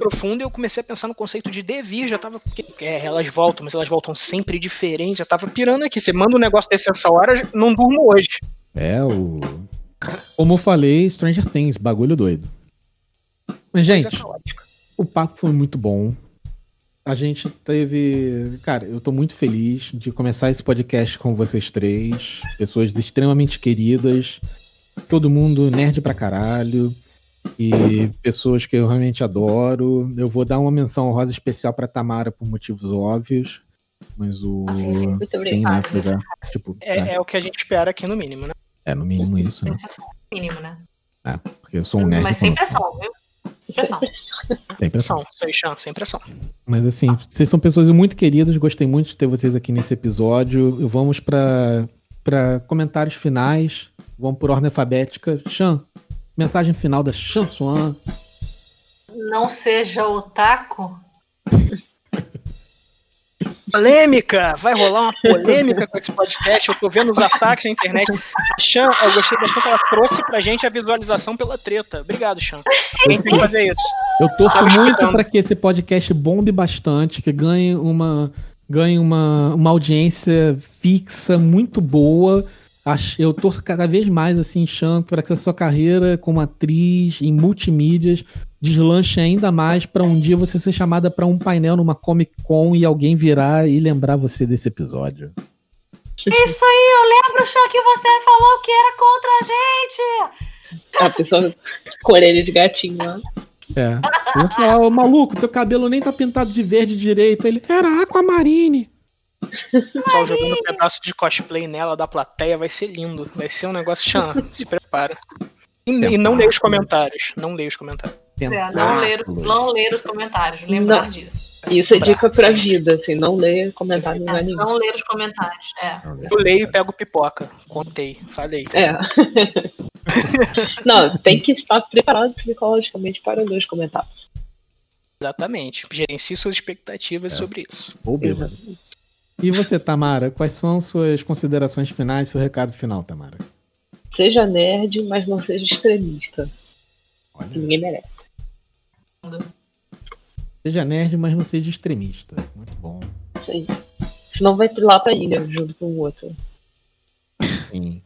profundo e eu comecei a pensar no conceito de devir, já tava. É, elas voltam, mas elas voltam sempre diferentes, já tava pirando aqui. Você manda um negócio desse essa hora, não durmo hoje. É, o. Como eu falei, Stranger Things, bagulho doido. Mas, gente, o papo foi muito bom. A gente teve. Cara, eu tô muito feliz de começar esse podcast com vocês três. Pessoas extremamente queridas. Todo mundo nerd pra caralho e pessoas que eu realmente adoro. Eu vou dar uma menção honrosa especial para Tamara por motivos óbvios, mas o ah, sim, muito sim, né, é, tipo, é, né? é, o que a gente espera aqui no mínimo, né? É no mínimo isso, né? Mínimo, né? É, porque eu sou um nerd. Mas sem pressão, viu? Pressão. Sem pressão. Sem sem pressão. Mas assim, vocês são pessoas muito queridas, gostei muito de ter vocês aqui nesse episódio. Vamos para para comentários finais. Vamos por ordem alfabética. Chan, Mensagem final da Chansuan. Não seja otaku. Polêmica! Vai rolar uma polêmica com esse podcast. Eu tô vendo os ataques na internet. Chan, eu gostei bastante que ela trouxe pra gente a visualização pela treta. Obrigado, Chan. Quem tem que fazer isso? Eu torço muito para que esse podcast bombe bastante, que ganhe uma, ganhe uma, uma audiência fixa muito boa eu torço cada vez mais assim, Chan, para que a sua carreira como atriz em multimídias deslanche ainda mais para um dia você ser chamada para um painel numa Comic Con e alguém virar e lembrar você desse episódio. Isso aí, eu lembro, Chan, que você falou que era contra a gente. A pessoa com orelha de gatinho lá. É. Eu maluco, teu cabelo nem tá pintado de verde direito. Ele era Aquamarine. Só jogando um pedaço de cosplay nela da plateia vai ser lindo. Vai ser um negócio chan. Se prepara. E, e não leia os comentários. Não leia os comentários. É, não, ler, não ler os comentários, lembrar não. disso. Isso é dica pra vida, assim, não ler comentários é, nenhum. Não ler os comentários, é. Eu leio e pego pipoca. Contei, falei. É. não, tem que estar preparado psicologicamente para ler os comentários. Exatamente. Gerencie suas expectativas é. sobre isso. Ou bêbado. E você, Tamara, quais são suas considerações finais, seu recado final, Tamara? Seja nerd, mas não seja extremista. Olha. Ninguém merece. Seja nerd, mas não seja extremista. Muito bom. Sim. Senão vai lá pra ilha junto com o outro. Sim.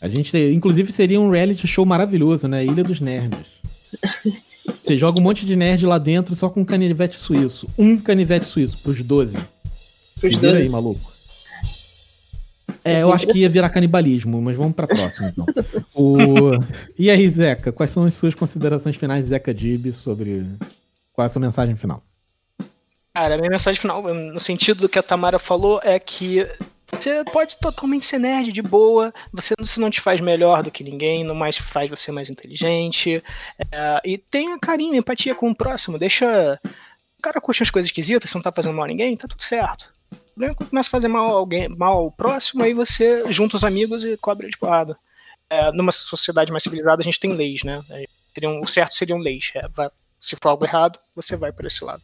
A gente, inclusive, seria um reality show maravilhoso, né? Ilha dos Nerds. Você joga um monte de nerd lá dentro só com um canivete suíço. Um canivete suíço pros 12. Se vira aí, maluco. É, eu acho que ia virar canibalismo, mas vamos pra próxima, então. O... E aí, Zeca, quais são as suas considerações finais, Zeca Dib, sobre. Qual é a sua mensagem final? Cara, a minha mensagem final, no sentido do que a Tamara falou, é que você pode totalmente ser nerd de boa, você isso não te faz melhor do que ninguém, não mais faz você mais inteligente. É, e tenha carinho, empatia com o próximo, deixa. O cara curte as coisas esquisitas, você não tá fazendo mal a ninguém, tá tudo certo. O problema é quando começa a fazer mal alguém, mal ao próximo, aí você junta os amigos e cobra de porrada. É, numa sociedade mais civilizada, a gente tem leis, né? Seriam, o certo seriam leis. É, vai, se for algo errado, você vai por esse lado.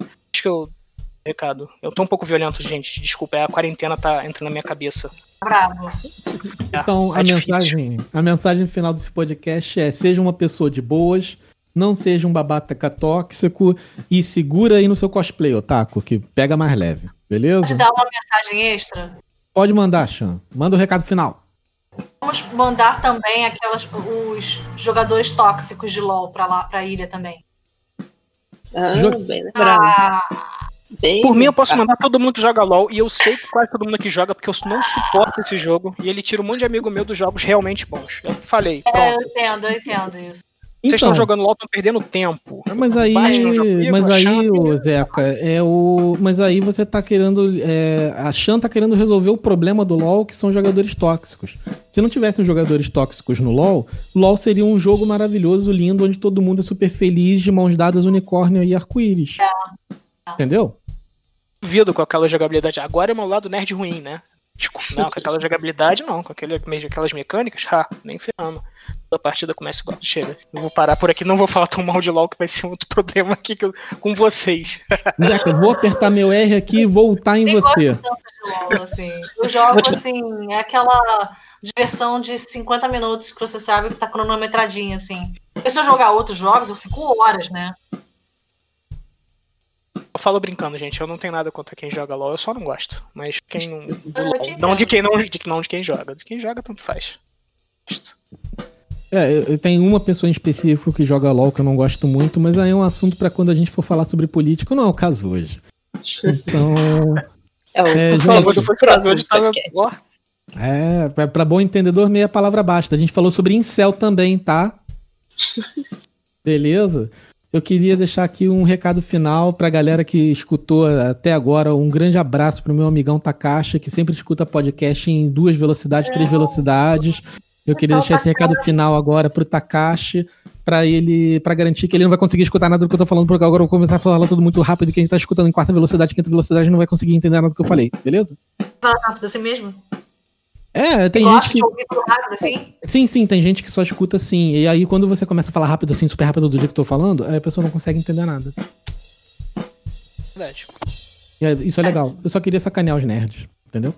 Acho que eu recado. Eu tô um pouco violento, gente. Desculpa, é a quarentena tá entrando na minha cabeça. Bravo. É, então, é a, mensagem, a mensagem final desse podcast é: seja uma pessoa de boas, não seja um babaca tóxico e segura aí no seu cosplay, Otaku, que pega mais leve, beleza? Pode dar uma mensagem extra? Pode mandar, Chan. Manda o recado final. Vamos mandar também aquelas, os jogadores tóxicos de LoL pra lá, pra ilha também. Ah, bem lembrado. Ah, Bem... Por mim, eu posso mandar todo mundo que joga LOL, e eu sei que quase todo mundo aqui joga, porque eu não suporto esse jogo, e ele tira um monte de amigo meu dos jogos realmente bons. Eu falei. Pronto. É, eu entendo, eu entendo isso. Vocês estão então, jogando LOL, estão perdendo tempo. Mas aí, mas aí, o Zeca, é o, mas aí você tá querendo, é, a Shan tá querendo resolver o problema do LoL, que são jogadores tóxicos. Se não tivessem jogadores tóxicos no LoL, LoL seria um jogo maravilhoso, lindo, onde todo mundo é super feliz, de mãos dadas, unicórnio e arco-íris. É. Entendeu? Duvido com aquela jogabilidade. Agora é meu lado nerd ruim, né? Tipo, não, com aquela jogabilidade não, com aquele, aquelas mecânicas, ha, nem ferrando. A partida começa igual, chega. Eu vou parar por aqui, não vou falar tão mal de LOL que vai ser outro problema aqui eu, com vocês. Zeca, vou apertar meu R aqui e voltar em nem você. Gosto tanto de LOL, assim. Eu jogo, assim, é aquela diversão de 50 minutos que você sabe que tá cronometradinha, assim. Porque se eu jogar outros jogos, eu fico horas, né? Eu falo brincando, gente. Eu não tenho nada contra quem joga LOL, eu só não gosto. Mas quem não. LOL, não de quem não, de, não de quem joga. De quem joga, tanto faz. É, eu tenho uma pessoa em específico que joga LOL que eu não gosto muito, mas aí é um assunto para quando a gente for falar sobre político, não é o caso hoje. Então. É, o é, gente, hoje tava... É, pra bom entendedor, meia palavra basta. A gente falou sobre incel também, tá? Beleza? Eu queria deixar aqui um recado final para a galera que escutou até agora. Um grande abraço para o meu amigão Takashi, que sempre escuta podcast em duas velocidades, três velocidades. Eu queria deixar esse recado final agora para o Takashi, para ele, para garantir que ele não vai conseguir escutar nada do que eu tô falando, porque agora eu vou começar a falar tudo muito rápido, e quem está escutando em quarta velocidade, quinta velocidade, não vai conseguir entender nada do que eu falei, beleza? Fala rápido assim mesmo? É, tem gente que. rápido, assim? Sim, sim, tem gente que só escuta assim. E aí, quando você começa a falar rápido, assim, super rápido do dia que eu tô falando, a pessoa não consegue entender nada. Verdade. isso é legal. Eu só queria sacanear os nerds, entendeu?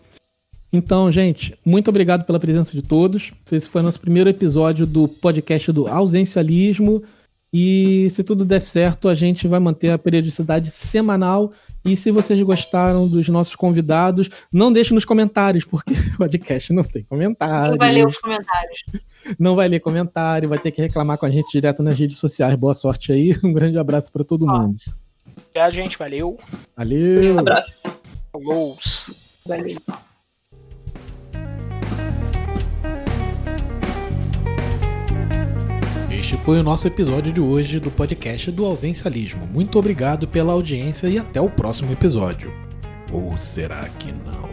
Então, gente, muito obrigado pela presença de todos. Esse foi nosso primeiro episódio do podcast do Ausencialismo. E se tudo der certo, a gente vai manter a periodicidade semanal e se vocês gostaram dos nossos convidados, não deixe nos comentários, porque o podcast não tem comentário. Não vai ler os comentários. Não vai ler comentário, vai ter que reclamar com a gente direto nas redes sociais. Boa sorte aí. Um grande abraço para todo sorte. mundo. Obrigado, gente. Valeu. Valeu. Um abraço. Falou. Valeu. Este foi o nosso episódio de hoje do podcast do Ausencialismo. Muito obrigado pela audiência e até o próximo episódio. Ou será que não?